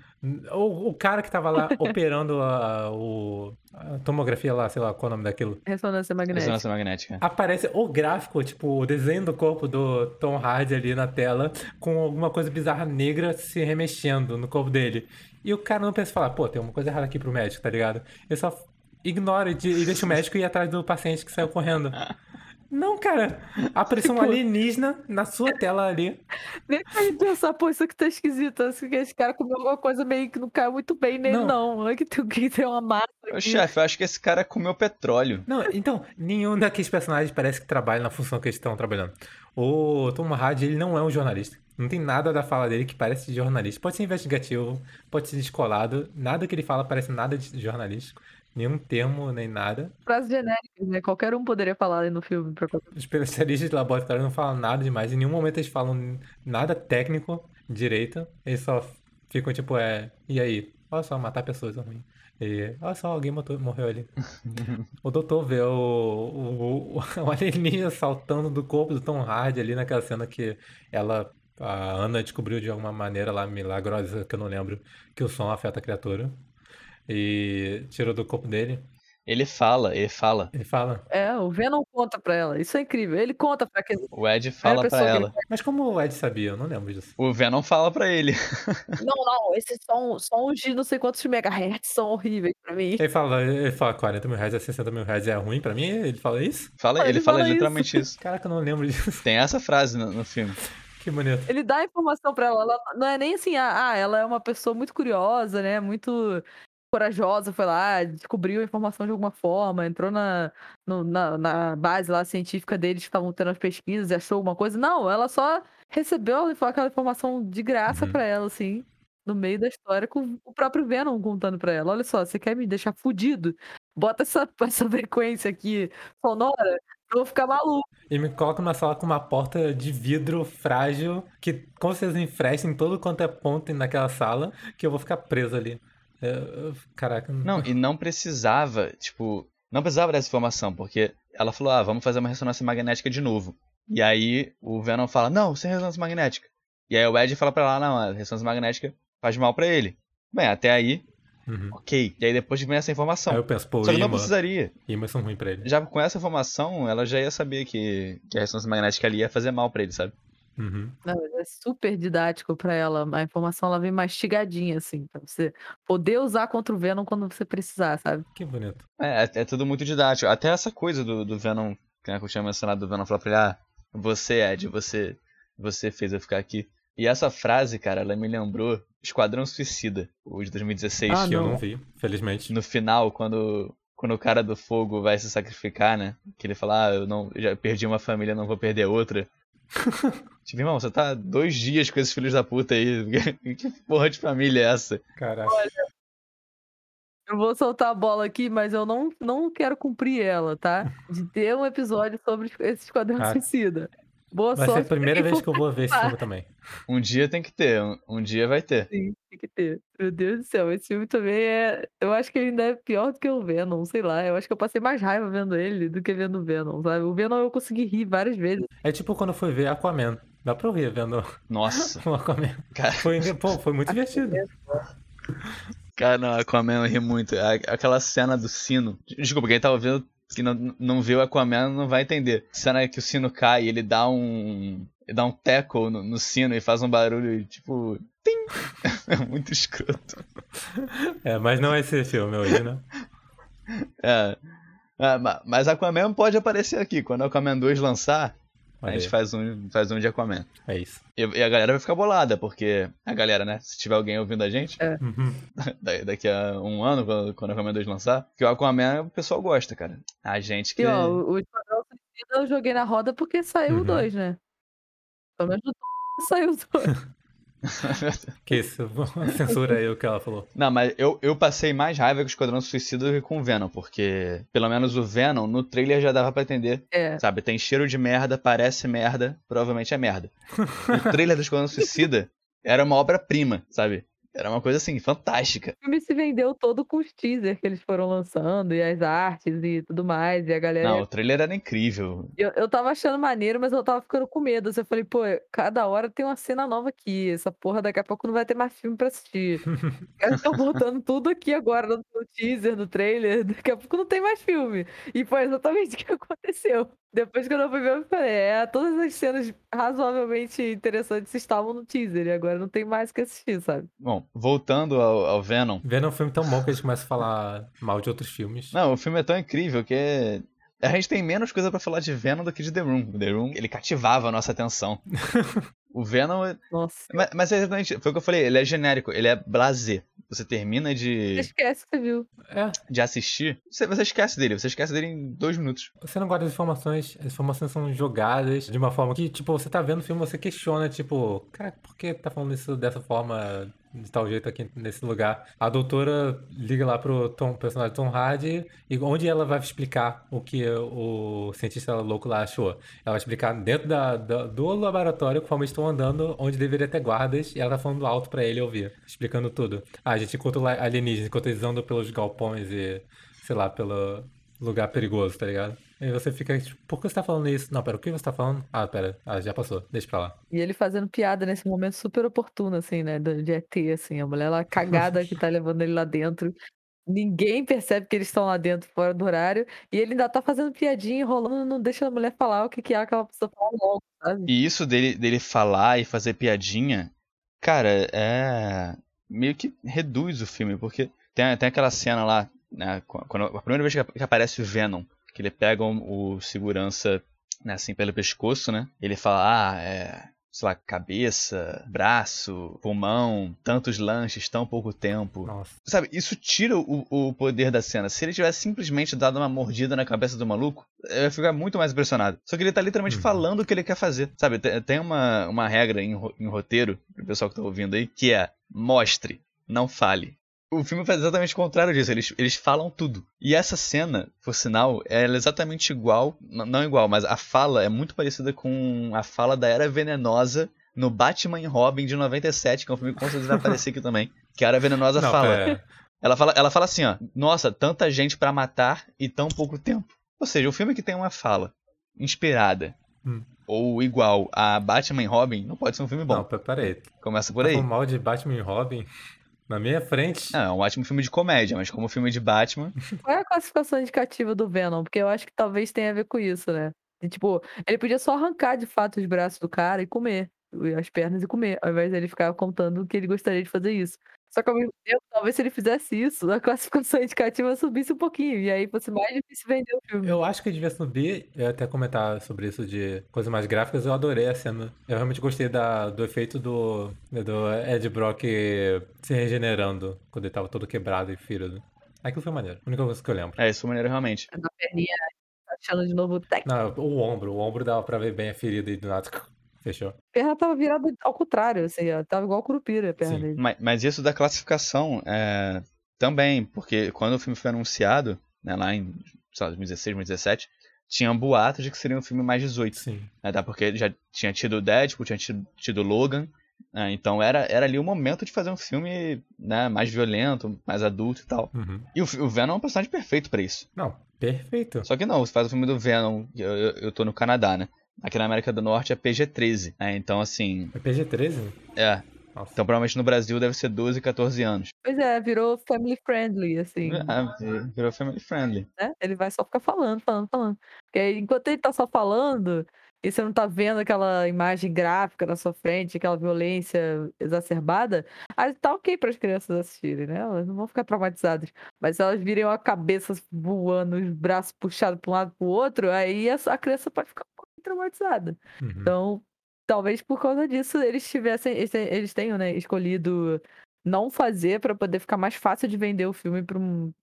O, o cara que tava lá (laughs) operando a, o, a tomografia lá, sei lá qual é o nome daquilo. Ressonância magnética. Ressonância magnética. Aparece o gráfico, tipo, o desenho do corpo do Tom Hardy ali na tela, com alguma coisa bizarra negra se remexendo no corpo dele. E o cara não pensa em falar, pô, tem uma coisa errada aqui pro médico, tá ligado? Ele só ignora e e deixa o médico ir atrás do paciente que saiu correndo. Não, cara. Apareceu um Tipo- alienígena na sua tela ali. Nem pra ele pensar, pô, isso aqui tá esquisito. Acho que esse cara comeu alguma coisa meio que não caiu muito bem nele, Não. não. Olha que tem, que tem uma massa aqui. chefe, eu acho que esse cara comeu petróleo. Não, então, nenhum daqueles personagens parece que trabalha na função que eles estão trabalhando. O Tom Hardy, ele não é um jornalista. Não tem nada da fala dele que parece de jornalista. Pode ser investigativo, pode ser descolado. Nada que ele fala parece nada de jornalístico. Nenhum termo, nem nada. Frases genéricas, né? Qualquer um poderia falar ali no filme. Pra... Os especialistas de laboratório não falam nada demais. Em nenhum momento eles falam nada técnico direito. Eles só ficam tipo, é. E aí? Olha só, matar pessoas é ruim. E olha só, alguém matou- morreu ali. (laughs) o doutor vê o, o, o, (laughs) alienígena saltando do corpo do Tom Hardy ali naquela cena que ela. A Ana descobriu de alguma maneira lá milagrosa, que eu não lembro, que o som afeta a criatura. E tirou do corpo dele. Ele fala, ele fala. Ele fala. É, o Venom conta pra ela. Isso é incrível. Ele conta pra que. O Ed fala pra ele ela. Mas como o Ed sabia? Eu não lembro disso. O Venom fala pra ele. (laughs) Não, não, esses são sons de não sei quantos megahertz são horríveis pra mim. Ele fala, ele fala 40 mil reais a 60 mil reais é ruim pra mim? Ele fala isso? Fala, ele, ele fala, fala literalmente isso. Caraca, eu não lembro disso. Tem essa frase no, no filme. Que bonito. Ele dá informação pra ela. ela não é nem assim, ah, ah, ela é uma pessoa muito curiosa, né? Muito corajosa, foi lá, descobriu a informação de alguma forma, entrou na, no- na, na base lá científica deles que estavam tendo as pesquisas e achou alguma coisa. Não, ela só recebeu aquela informação de graça Uhum. pra ela, assim, no meio da história, com o próprio Venom contando pra ela. Olha só, você quer me deixar fudido? Bota essa, (laughs) essa frequência aqui sonora, eu vou ficar maluco. E me coloca numa sala com uma porta de vidro frágil, que com certeza enfresta em todo quanto é ponto naquela sala, que eu vou ficar preso ali. Eu- caraca. Não, e não precisava, tipo, não precisava dessa informação, porque ela falou, ah, vamos fazer uma ressonância magnética de novo. E aí o Venom fala, não, sem ressonância magnética. E aí o Ed fala pra ela, não, a ressonância magnética faz mal pra ele. Bem, até aí, Uhum. ok. E aí depois vem essa informação. Aí eu penso, pô, Só que não precisaria. imãs são ruins pra ele. Já com essa informação, ela já ia saber que, que a ressonância magnética ali ia fazer mal pra ele, sabe? Uhum. Não, é super didático pra ela. A informação ela vem mastigadinha, assim, pra você poder usar contra o Venom quando você precisar, sabe? Que bonito. É, é, é tudo muito didático. Até essa coisa do, do Venom, que eu tinha mencionado do Venom falar pra ele, ah, você, Ed, você, você fez eu ficar aqui. E essa frase, cara, ela me lembrou Esquadrão Suicida, o de 2016. Ah, que eu não. não vi, felizmente. No final, quando, quando o cara do fogo vai se sacrificar, né? Que ele fala, ah, eu não, já perdi uma família, não vou perder outra. (laughs) tipo, irmão, você tá dois dias com esses filhos da puta aí. (laughs) que porra de família é essa? Caraca. Eu vou soltar a bola aqui, mas eu não, não quero cumprir ela, tá? De ter um episódio sobre esse Esquadrão Ah. Suicida. Boa Vai ser sorte. a primeira pra quem vez que eu vou ver esse filme também. Um dia tem que ter, um, um dia vai ter. Sim, tem que ter. Meu Deus do céu, esse filme também é. Eu acho que ele ainda é pior do que o Venom, sei lá. Eu acho que eu passei mais raiva vendo ele do que vendo o Venom, sabe? O Venom eu consegui rir várias vezes. É tipo quando eu fui ver Aquaman. Dá pra eu rir vendo Nossa, (laughs) o Aquaman. cara. Foi, pô, foi muito divertido. Cara, não, Aquaman eu ri muito. A- Aquela cena do sino. Desculpa, quem tá ouvindo que não, não viu Aquaman não vai entender. Cena que o sino cai e ele dá um. Ele dá um tackle no, no sino e faz um barulho tipo. Tim! (laughs) É muito escroto. É, mas não é esse filme hoje, né? É. É, ma- mas Aquaman pode aparecer aqui. Quando Aquaman 2 lançar, a gente faz um, faz um de Aquaman. É isso. E, e a galera vai ficar bolada, porque. A galera, né? Se tiver alguém ouvindo a gente, Uhum. (laughs) da- daqui a um ano, quando, quando o Aquaman 2 lançar, que o Aquaman o pessoal gosta, cara. A gente que. E ó, o o Esquadrão Suicida eu joguei na roda porque saiu o Uhum. 2, né? Pelo menos no saiu o 2. (laughs) (laughs) Que isso? (laughs) Censura aí o que ela falou. Não, mas eu, eu passei mais raiva com o Esquadrão Suicida do que com o Venom, porque pelo menos o Venom no trailer já dava pra entender. É. Sabe, tem cheiro de merda, parece merda, provavelmente é merda. (laughs) O trailer do Esquadrão Suicida era uma obra-prima, sabe? Era uma coisa assim, fantástica. O filme se vendeu todo com os teasers que eles foram lançando, e as artes e tudo mais, e a galera. Não, o trailer era incrível. Eu, eu tava achando maneiro, mas eu tava ficando com medo. Eu falei, pô, cada hora tem uma cena nova aqui. Essa porra daqui a pouco não vai ter mais filme pra assistir. (laughs) Eles estão botando tudo aqui agora no teaser, no trailer. Daqui a pouco não tem mais filme. E foi exatamente o que (laughs) aconteceu. Depois que eu não fui ver, eu falei, é, todas as cenas razoavelmente interessantes estavam no teaser. E agora não tem mais o que assistir, sabe? Bom, voltando ao, ao Venom. Vendo um filme tão bom que a gente começa a falar mal de outros filmes. Não, o filme é tão incrível que a gente tem menos coisa pra falar de Venom do que de The Room. O The Room, ele cativava a nossa atenção. (laughs) o Venom, Nossa. mas, mas é exatamente, foi o que eu falei, ele é genérico, ele é blasé. Você termina de, Você esquece que você viu. É, de assistir, você, você esquece dele, você esquece dele em dois minutos. você não guarda as informações, as informações são jogadas de uma forma que, tipo, você tá vendo o filme, você questiona, tipo, cara, por que tá falando isso dessa forma, de tal jeito aqui nesse lugar? A doutora liga lá pro Tom, personagem Tom Hardy, e onde ela vai explicar o que o cientista louco lá achou? Ela vai explicar dentro da, da- do laboratório, conforme estão andando, onde deveria ter guardas, e ela tá falando alto pra ele ouvir, explicando tudo. Ah, a gente encontra o alienígena, enquanto eles andam pelos galpões e, sei lá, pelo lugar perigoso, tá ligado? E você fica, tipo, por que você tá falando isso? Não, pera, o que você tá falando? Ah, pera, ah, já passou, deixa pra lá. E ele fazendo piada nesse momento super oportuno, assim, né? De ET, assim. A mulher lá cagada que tá levando ele lá dentro. Ninguém percebe que eles estão lá dentro, fora do horário. E ele ainda tá fazendo piadinha, enrolando, não deixa a mulher falar o que, que é aquela pessoa falar logo, sabe? E isso dele, dele falar e fazer piadinha, cara, é. meio que reduz o filme, porque tem, tem aquela cena lá, né, qu- quando, a primeira vez que que aparece o Venom, que ele pega o, segurança, né, assim, pelo pescoço, né, ele fala, ah, é, sei lá, cabeça, braço, pulmão, tantos lanches, tão pouco tempo. Nossa. Sabe, isso tira o, o poder da cena. Se ele tivesse simplesmente dado uma mordida na cabeça do maluco, eu ia ficar muito mais impressionado. Só que ele tá literalmente Uhum. falando o que ele quer fazer. Sabe, te- tem uma, uma regra em, em roteiro, pro pessoal que tá ouvindo aí, que é mostre, não fale. O filme faz exatamente o contrário disso, eles, eles falam tudo. E essa cena, por sinal, ela é exatamente igual, não igual, mas a fala é muito parecida com a fala da Era Venenosa no Batman e Robin de 97, que é um filme que com certeza vai aparecer aqui também. Que a Era Venenosa Não, fala. Ela fala, ela fala assim, ó. Nossa, tanta gente pra matar e tão pouco tempo. Ou seja, o filme que tem uma fala inspirada Hum. ou igual a Batman e Robin, não pode ser um filme bom. Não, pe- peraí. Começa por Tá aí. falando mal de Batman e Robin na minha frente. Não, é um ótimo filme de comédia, mas como filme de Batman, (laughs) Qual é a classificação indicativa do Venom? Porque eu acho que talvez tenha a ver com isso, né? E, tipo, ele podia só arrancar de fato os braços do cara e comer. e As pernas e comer, ao invés dele ficar contando que ele gostaria de fazer isso. Só que ao mesmo tempo, talvez se ele fizesse isso, a classificação (laughs) indicativa subisse um pouquinho. E aí fosse mais difícil vender o filme. Eu acho que devia subir, eu ia até comentar sobre isso de coisas mais gráficas, eu adorei a cena. Eu realmente gostei da, do efeito do, do Ed Brock se regenerando quando ele tava todo quebrado e ferido. Aquilo foi maneiro. A única coisa que eu lembro. é isso maneiro realmente. Na perninha, achando de novo o tec. Não, o ombro, o ombro dava pra ver bem a ferida e do nada fechou. A perna tava virada ao contrário, assim, ó, tava igual curupira a perna Sim. dele. Mas, mas isso da classificação é, também, porque quando o filme foi anunciado, né, lá em sei lá, 2016, 2017, tinha um boato de que seria um filme mais 18. Sim. né, Até porque ele já tinha tido Deadpool, tinha tido, tido Logan. né, então era, era ali o momento de fazer um filme né, mais violento, mais adulto e tal. Uhum. E o, o Venom é um personagem perfeito pra isso. Não, perfeito. Só que não, você faz o filme do Venom, eu, eu, eu tô no Canadá, né? Aqui na América do Norte é PG-13. né, então, assim, É PG-13? é. Nossa. Então, provavelmente no Brasil deve ser 12, 14 anos. Pois é, virou family friendly, assim. É, virou family friendly. né? Ele vai só ficar falando, falando, falando. Porque aí, enquanto ele tá só falando, e você não tá vendo aquela imagem gráfica na sua frente, aquela violência exacerbada, aí tá ok para as crianças assistirem, né? Elas não vão ficar traumatizadas. Mas se elas virem a cabeça voando, os braços puxados para um lado pro outro, aí a, criança pode ficar um traumatizada. Uhum. Então, talvez por causa disso eles tivessem, eles te- eles tenham, né, escolhido não fazer para poder ficar mais fácil de vender o filme para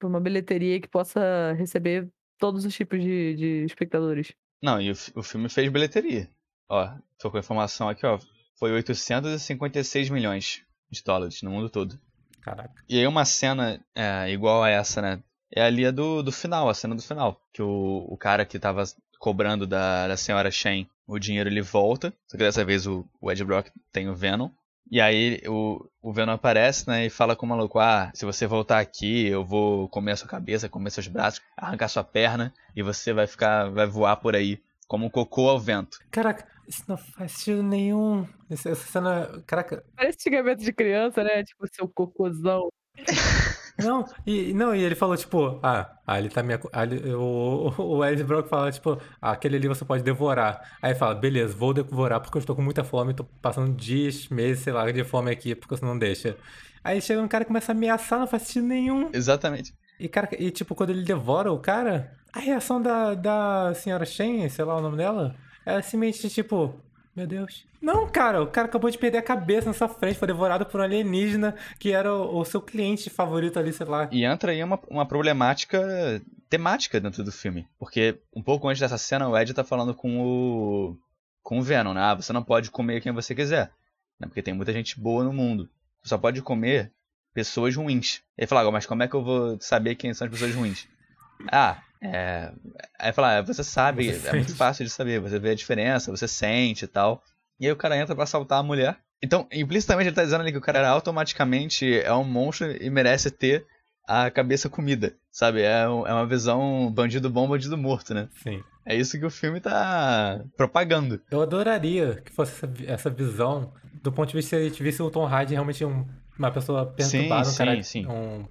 uma bilheteria que possa receber todos os tipos de, de espectadores. Não, e o, o filme fez bilheteria. Ó, tô com a informação aqui, ó. Foi 856 milhões de dólares no mundo todo. Caraca. E aí uma cena é, igual a essa, né? É ali a do, do final, a cena do final. Que o, o cara que tava cobrando da, da senhora Shen o dinheiro, ele volta. Só que dessa vez o, o Ed Brock tem o Venom. E aí o, o Venom aparece, né? E fala com o maluco, ah, se você voltar aqui, eu vou comer a sua cabeça, comer seus braços, arrancar sua perna, e você vai ficar, vai voar por aí, como um cocô ao vento. Caraca, isso não faz sentido nenhum. Essa cena. Caraca. Parece xingamento de criança, né? Tipo, seu cocôzão. (laughs) Não, e, não, e ele falou, tipo, ah, ah ele tá ah, ele- o, o Ed Brock fala, tipo, ah, aquele ali você pode devorar. Aí fala, beleza, vou devorar porque eu estou com muita fome, tô passando dias, meses, sei lá, de fome aqui, porque você não deixa. Aí chega um cara e começa a ameaçar, não faz sentido nenhum. Exatamente. E, cara, e tipo, quando ele devora o cara, a reação da, da senhora Shen, sei lá o nome dela, é simplesmente tipo, meu Deus. Não, cara, o cara acabou de perder a cabeça na sua frente, foi devorado por um alienígena que era o, o seu cliente favorito ali, sei lá. E entra aí uma, uma problemática temática dentro do filme. Porque um pouco antes dessa cena, o Ed tá falando com o. com o Venom, né? Ah, você não pode comer quem você quiser. Né? Porque tem muita gente boa no mundo. Você só pode comer pessoas ruins. Ele fala, "Ah, mas como é que eu vou saber quem são as pessoas ruins? Ah, é. Aí fala, "Ah, você sabe, Você é muito sente." fácil de saber, você vê a diferença, você sente e tal. E aí o cara entra pra assaltar a mulher. Então, implicitamente ele tá dizendo ali que o cara automaticamente é um monstro e merece ter a cabeça comida, sabe? É, um- é uma visão bandido bom, bandido morto, né? Sim. É isso que o filme tá propagando. Eu adoraria que fosse essa, vi- essa visão do ponto de vista se a gente visse o Tom Hardy realmente um- uma pessoa perturbada, um sim, cara, sim. Um,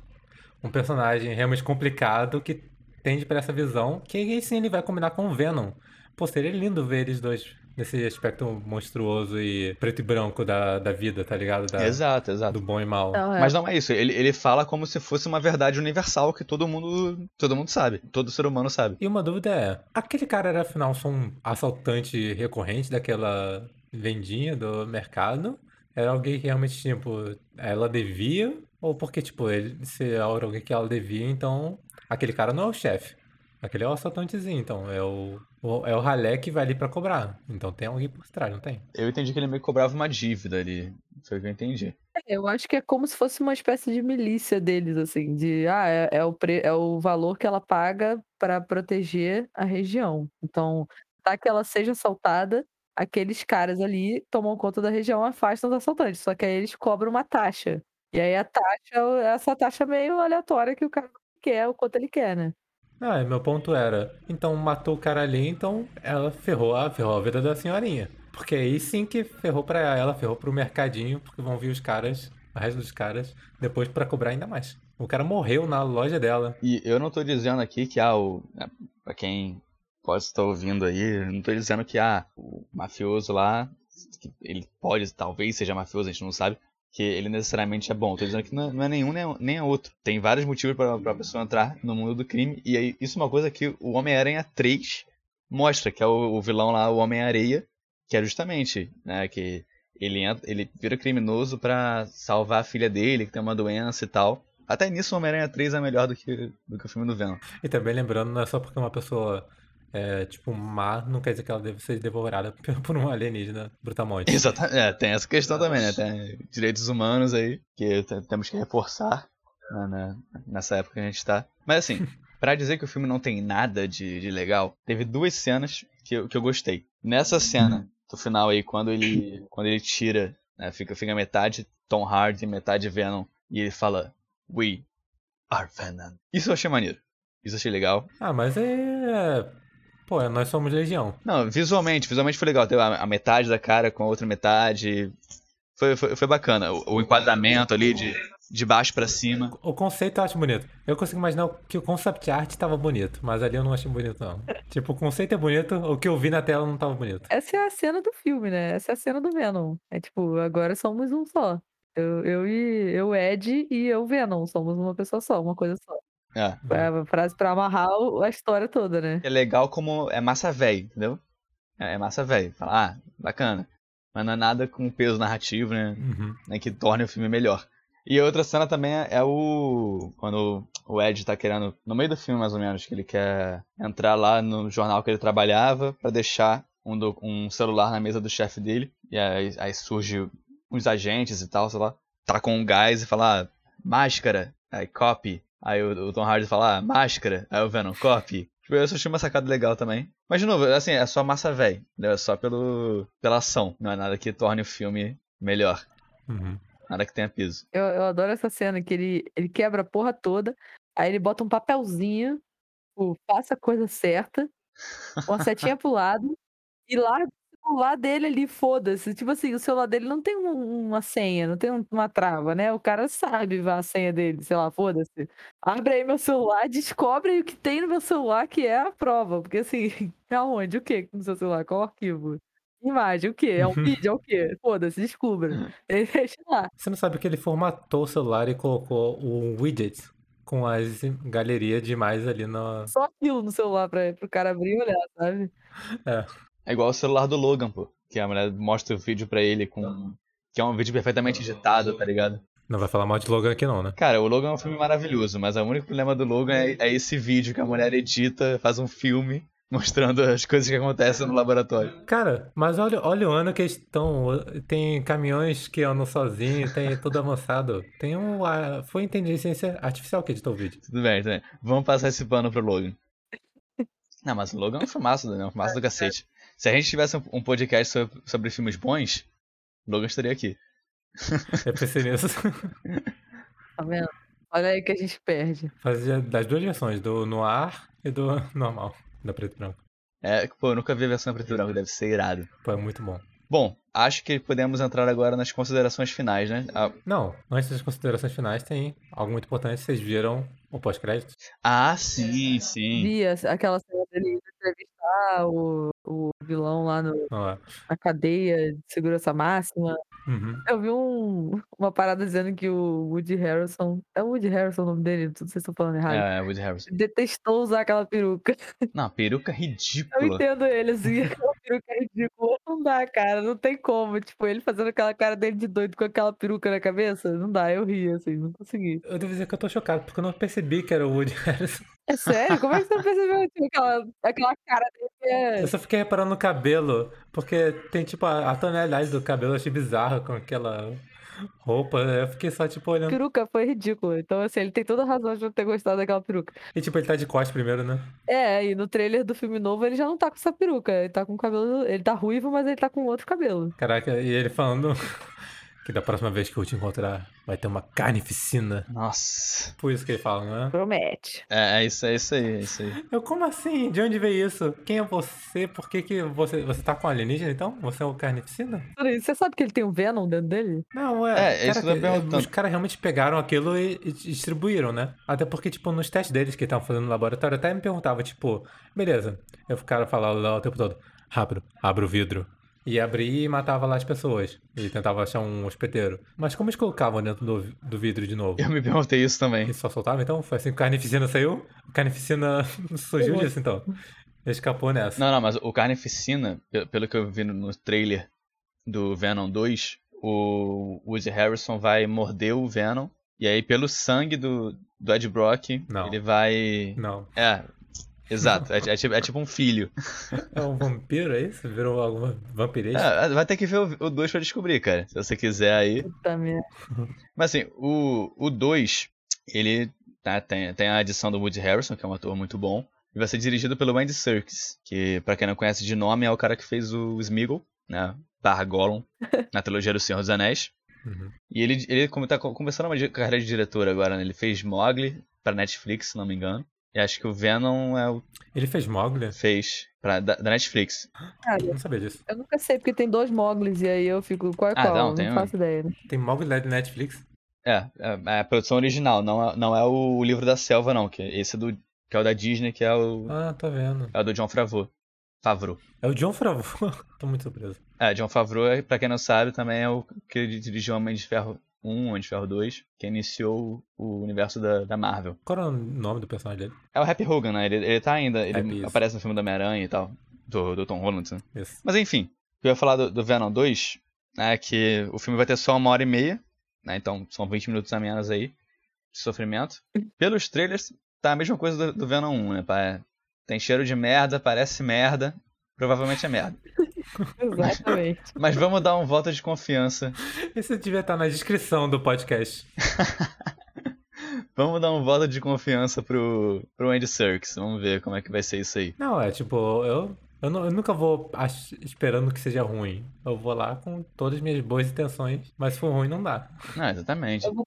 um personagem realmente complicado que tende para essa visão, que aí sim ele vai combinar com o Venom. Pô, seria lindo ver eles dois nesse aspecto monstruoso e preto e branco da, da vida, tá ligado? Da- Exato, exato. Do bom e mal. Não, é. Mas não é isso, ele, ele fala como se fosse uma verdade universal que todo mundo, todo mundo sabe, todo ser humano sabe. E uma dúvida é, aquele cara era afinal só um assaltante recorrente daquela vendinha do mercado? Era alguém que realmente, tipo, ela devia? Ou porque, tipo, ele se era alguém que ela devia, então aquele cara não é o chefe. Aquele é o assaltantezinho, então é o, o- é o ralé que vai ali pra cobrar. Então tem alguém por trás, não tem? Eu entendi que ele meio que cobrava uma dívida ali, foi o que eu entendi. É, Eu acho que é como se fosse uma espécie de milícia deles, assim, de ah, é, é o, pre- é o valor que ela paga para proteger a região. Então, para que ela seja assaltada, aqueles caras ali tomam conta da região, afastam os assaltantes. Só que aí eles cobram uma taxa. E aí a taxa é essa taxa meio aleatória que o cara quer, o quanto ele quer, né? Ah, meu ponto era, então matou o cara ali, então ela ferrou a, ferrou a vida da senhorinha. Porque aí sim que ferrou pra ela, ferrou pro mercadinho, porque vão vir os caras, o resto dos caras, depois pra cobrar ainda mais. O cara morreu na loja dela. E eu não tô dizendo aqui que, ah, o, né, pra quem pode estar ouvindo aí, eu não tô dizendo que, ah, o mafioso lá, que ele pode, talvez seja mafioso, a gente não sabe, que ele necessariamente é bom. Tô dizendo que não é, é nenhum nem, nem outro. Tem vários motivos pra, pra pessoa entrar no mundo do crime, e aí, isso é uma coisa que o Homem-Aranha 3 mostra, que é o, o vilão lá, o Homem-Areia, que é justamente, né, que ele, entra, ele vira criminoso pra salvar a filha dele, que tem uma doença e tal. Até nisso o Homem-Aranha 3 é melhor do que, do que o filme do Venom. E também lembrando, não é só porque uma pessoa é, tipo, má, não quer dizer que ela deve ser devorada (laughs) por um alienígena brutamonte. Exatamente. É, tem essa questão também, né? Tem direitos humanos aí, que temos que reforçar né, né, nessa época que a gente tá. Mas assim, (laughs) para dizer que o filme não tem nada de, de legal, teve duas cenas que eu, que eu gostei. Nessa cena, do final aí, quando ele, quando ele tira, né, fica, fica metade Tom Hardy, metade Venom, e ele fala, We are Venom. Isso eu achei maneiro. Isso eu achei legal. Ah, mas é. Pô, nós somos Legião. Não, visualmente, visualmente foi legal. Teve a, metade da cara com a outra metade. Foi, foi, foi bacana. O, o enquadramento ali de, de baixo pra cima. O conceito eu acho bonito. Eu consigo imaginar que o concept art tava bonito, mas ali eu não achei bonito, não. tipo, o conceito é bonito, o que eu vi na tela não tava bonito. Essa é a cena do filme, né? Essa é a cena do Venom. É tipo, agora somos um só. Eu, eu e eu, Ed e eu, Venom. Somos uma pessoa só, uma coisa só. É. É uma frase pra amarrar a história toda, né? É legal como é massa velho, entendeu? É, é massa velho. Fala, ah, bacana. Mas não é nada com peso narrativo, né? Uhum. né, que torne o filme melhor. E outra cena também é, é o. Quando o Ed tá querendo. No meio do filme, mais ou menos, que ele quer entrar lá no jornal que ele trabalhava pra deixar um, do- um celular na mesa do chefe dele. E aí, aí surge uns agentes e tal, sei lá. Tá com um gás e fala, ah, máscara. Aí copy. Aí o, o Tom Hardy fala, ah, máscara. Aí o Venom, copy. Tipo, eu só achei uma sacada legal também. Mas, de novo, assim, é só massa velho. É só pelo, pela ação. Não é nada que torne o filme melhor. Uhum. Nada que tenha piso. Eu, eu adoro essa cena que ele, ele quebra a porra toda, aí ele bota um papelzinho, tipo, faça a coisa certa, uma setinha pro lado, e larga celular dele ali, foda-se. Tipo assim, o celular dele não tem um- uma senha, não tem um- uma trava, né? O cara sabe a senha dele, sei lá, foda-se. Abre aí meu celular, descobre o que tem no meu celular, que é a prova. Porque assim, (laughs) aonde? O que no seu celular? Qual arquivo? Imagem, o quê? É um (laughs) vídeo? É o quê? Foda-se, descubra. (laughs) Ele deixa lá. Você não sabe que ele formatou o celular e colocou um widget com as galerias demais ali na. só aquilo no celular pra, pro cara abrir e olhar, sabe? É igual o celular do Logan, pô. Que a mulher mostra o vídeo pra ele com. Que é um vídeo perfeitamente editado, tá ligado? Não vai falar mal de Logan aqui, não, né? Cara, o Logan é um filme maravilhoso, mas o único problema do Logan é, é esse vídeo que a mulher edita, faz um filme (laughs) mostrando as coisas que acontecem no laboratório. Cara, mas olha, olha o ano que eles estão. Tem caminhões que andam sozinhos, tem tudo avançado. Tem um. Foi inteligência artificial que editou o vídeo. Tudo bem, tudo bem. Vamos passar esse pano pro Logan. Não, mas o Logan é um filmaço, né? Um filmaço do cacete. Se a gente tivesse um- podcast sobre, sobre filmes bons, o Logan estaria aqui. (laughs) Eu pensei nisso. (laughs) Tá vendo? Olha aí que a gente perde. Fazia das duas versões, do noir e do (laughs) normal, da preto e branco. É, pô, eu nunca vi a versão preto e branco, deve ser irado. Pô, é muito bom. Bom, acho que podemos entrar agora nas considerações finais, né? Ah, Não, antes das considerações finais, tem algo muito importante. Vocês viram o pós-crédito? Ah, sim, sim. Vi aquela cena dele entrevistar o, o vilão lá no, é? na cadeia de segurança máxima. Uhum. Eu vi um, (laughs) uma parada dizendo que o Woody Harrelson. É o Woody Harrelson o nome dele? Não sei se vocês estão falando errado. É, Woody Harrison. Detestou usar aquela peruca. (laughs) Não, peruca Eu ridícula. entendo ele, assim, (laughs) aquela peruca é ridícula. Não dá, cara, não tem como. Tipo, ele fazendo aquela cara dele de doido com aquela peruca na cabeça. Não dá, eu ri, assim, não consegui. Eu devo dizer que eu tô chocado, porque eu não percebi que era o Woody Harrison. É sério? Como é que você não percebeu tipo, aquela, aquela cara dele? É... Eu só fiquei reparando no cabelo, porque tem tipo a, a tonalidade do cabelo, eu achei bizarro com aquela roupa. Eu fiquei só tipo A olhando. peruca foi ridícula. Então, assim, ele tem toda a razão de não ter gostado daquela peruca. E tipo, ele tá de costas primeiro, né? É, e no trailer do filme novo ele já não tá com essa peruca. Ele tá com cabelo. Ele tá ruivo, mas ele tá com outro cabelo. Caraca, e ele falando Que da próxima vez que eu te encontrar, vai ter uma carnificina. Nossa. Por isso que ele fala, não é? Promete. É, é isso, é isso aí, é isso aí. Eu, como assim? De onde veio isso? Quem é você? Por que, que você. Você tá com alienígena então? Você é um carnificina? Peraí, Você sabe que ele tem um Venom dentro dele? Não, é. É, é isso que eu perguntando. Os caras realmente pegaram aquilo e, e distribuíram, né? Até porque, tipo, nos testes deles que estavam fazendo no laboratório, até me perguntava, tipo, beleza. Eu o cara falava lá o tempo todo, rápido, abre o vidro. E abria e matava lá as pessoas. E tentava achar um hospedeiro. Mas como eles colocavam dentro do, do vidro de novo? Eu me perguntei isso também. E só soltava, então? Foi assim que Carnificina saiu? Carnificina (laughs) surgiu disso, então. Ele escapou nessa. Não, não, mas o Carnificina, pe- pelo que eu vi no- no trailer do Venom 2, o Woody Harrison vai morder o Venom. E aí, pelo sangue do, do Ed Brock, Não. ele vai. Não. É, exato. É, é tipo, é tipo um filho. É um vampiro, é isso? Virou alguma vampireza? É, vai ter que ver o 2 pra descobrir, cara. Se você quiser aí. Puta merda. (laughs) Mas assim, o 2, ele tá, tem, tem a adição do Woody Harrison, que é um ator muito bom. E vai ser dirigido pelo Andy Serkis, que pra quem não conhece de nome é o cara que fez o Smeagol, né? Barra Gollum, (laughs) na trilogia do Senhor dos Anéis. Uhum. E ele, ele come- tá co- começando uma carreira de diretor agora, né? Ele fez Mowgli pra Netflix, se não me engano. E acho que o Venom é o Ele fez Mowgli? fez pra, da, da Netflix. Cara, Eu não sabia disso. eu nunca sei, porque tem dois Moglis e aí eu fico, qual é Ah, qual? não, Não, tem um. faço ideia. Tem Mowgli da Netflix? É, é, é a produção original, não é, não é o livro da selva, não. Que esse é do. Que é o da Disney, que é o. Ah, tá vendo. É o do John Favreau. Favreau. É o John Favreau. (laughs) Tô muito surpreso. É, John Favreau, é, pra quem não sabe, também é o que ele dirigiu Homem de Ferro 1, Homem de Ferro 2, que iniciou o universo da, da Marvel. Qual era o nome do personagem dele? É o Happy Hogan, né? Ele, ele tá ainda, ele Happy, isso. aparece no filme do Homem-Aranha e tal, do, do Tom Holland, né? Esse. Mas enfim, o que eu ia falar do, do Venom 2 é que o filme vai ter só uma hora e meia, né? Então são 20 minutos a menos aí de sofrimento. Pelos trailers, tá a mesma coisa do, do Venom 1, né? É, Tem cheiro de merda, parece merda, provavelmente é merda. (laughs) Exatamente. Mas vamos dar um voto de confiança. Esse devia estar na descrição do podcast. (laughs) Vamos dar um voto de confiança pro, pro Andy Serkis. Vamos ver como é que vai ser isso aí. Não, é tipo, eu, eu, nu- eu nunca vou ach- esperando que seja ruim. Eu vou lá com todas as minhas boas intenções, mas se for ruim, não dá. Não, exatamente. Eu vou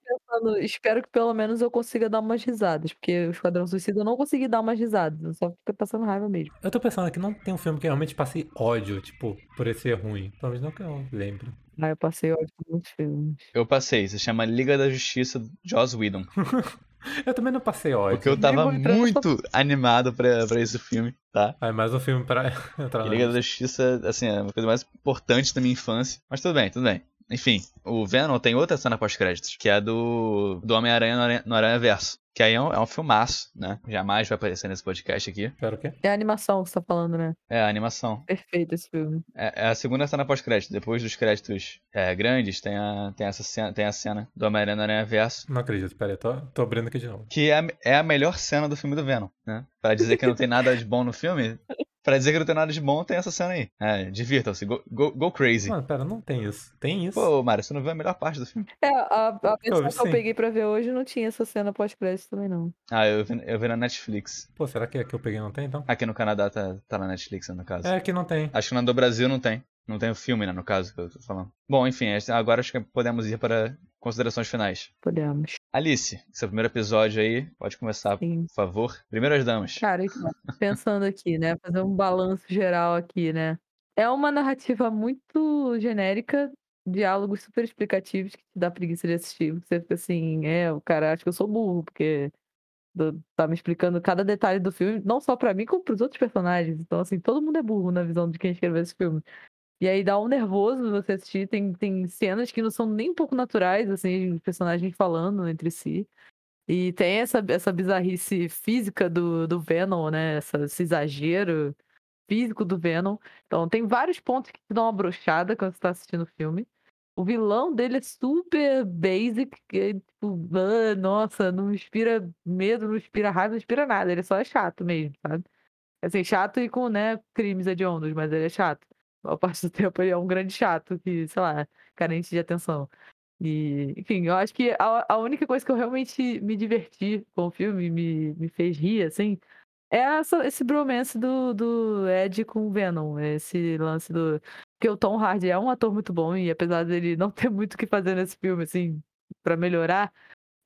espero que pelo menos eu consiga dar umas risadas, porque o Esquadrão Suicida eu não consegui dar umas risadas, eu só fico passando raiva mesmo. Eu tô pensando que não tem um filme que realmente passe ódio, tipo, por esse ser ruim. Pelo menos não que eu lembre. Ah, eu passei ódio por muitos filmes. Eu passei, se chama Liga da Justiça Joss Whedon. (laughs) Eu também não passei ódio. Porque eu tava muito animado pra, pra esse filme, tá? Ah, é mais um filme pra (laughs) entrar Liga da Justiça, assim, é uma coisa mais importante da minha infância. Mas tudo bem, tudo bem. Enfim, o Venom tem outra cena pós-créditos, que é a do, do Homem-Aranha no Aranha- no Aranha Verso. Que aí é um, é um filmaço, né? Jamais vai aparecer nesse podcast aqui. Espera o quê? É a animação que você tá falando, né? É a animação. Perfeito esse filme. É, é a segunda cena pós-crédito. Depois dos créditos é, grandes, tem a, tem, essa cena, tem a cena do Homem-Aranha no Aranha Verso. Não acredito, pera aí, tô, tô abrindo aqui de novo. Que é, é a melhor cena do filme do Venom, né? Pra dizer que não tem nada de bom no filme, pra dizer que não tem nada de bom, tem essa cena aí. É, divirtam-se, go, go, go crazy. Mano, pera, não tem isso. Tem isso? Pô, Mário, você não viu a melhor parte do filme? É, a, a versão que eu peguei pra ver hoje não tinha essa cena pós-crédito também, não. Ah, eu vi, eu vi na Netflix. Pô, será que a que eu peguei não tem, então? Aqui no Canadá tá, tá na Netflix, né, no caso. É, que não tem. Acho que na do Brasil não tem. Não tem o filme, né, no caso que eu tô falando. Bom, enfim, agora acho que podemos ir para considerações finais. Podemos. Alice, seu primeiro episódio aí, pode começar, Sim. por favor. Primeiras damas. Cara, então, pensando aqui, né? Fazer um balanço geral aqui, né? É uma narrativa muito genérica, diálogos super explicativos que te dá preguiça de assistir. Você fica assim, é, o cara acha que eu sou burro, porque tá me explicando cada detalhe do filme, não só pra mim, como pros outros personagens. Então, assim, todo mundo é burro na visão de quem escreveu esse filme. E aí dá um nervoso você assistir. Tem, tem cenas que não são nem um pouco naturais, assim, personagens falando entre si. E tem essa, essa bizarrice física do, do Venom, né? Essa, esse exagero físico do Venom. Então, tem vários pontos que te dão uma brochada quando você tá assistindo o filme. O vilão dele é super basic, é, tipo, ah, nossa, não inspira medo, não inspira raiva, não inspira nada. Ele só é chato mesmo, sabe? Assim, chato e com, né, crimes hediondos, mas ele é chato. Maior parte do tempo ele é um grande chato que, sei lá, carente de atenção. E, enfim, eu acho que a, a única coisa que eu realmente me diverti com o filme, me, me fez rir, assim, É essa, esse bromance do, do Ed com o Venom. Esse lance do. Porque o Tom Hardy é um ator muito bom, e apesar dele não (laughs) ter muito o que fazer nesse filme, assim, para melhorar,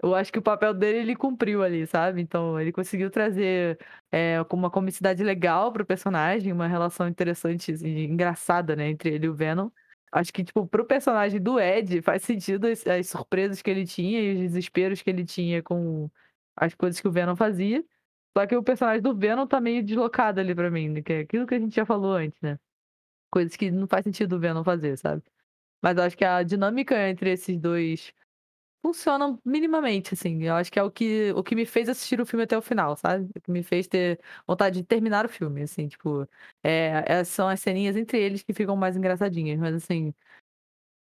eu acho que o papel dele ele cumpriu ali, sabe? Então ele conseguiu trazer é, uma comicidade legal pro personagem, uma relação interessante e engraçada, né, entre ele e o Venom. Acho que, tipo, pro personagem do Ed faz sentido as, as surpresas que ele tinha e os desesperos que ele tinha com as coisas que o Venom fazia. Só que o personagem do Venom tá meio deslocado ali pra mim, né? que é aquilo que a gente já falou antes, né? Coisas que não faz sentido o Venom fazer, sabe? Mas acho que a dinâmica entre esses dois funciona minimamente, assim. Eu acho que é o que, o que me fez assistir o filme até o final, sabe? O que me fez ter vontade de terminar o filme, assim, tipo. É, é, são as ceninhas entre eles que ficam mais engraçadinhas, mas assim.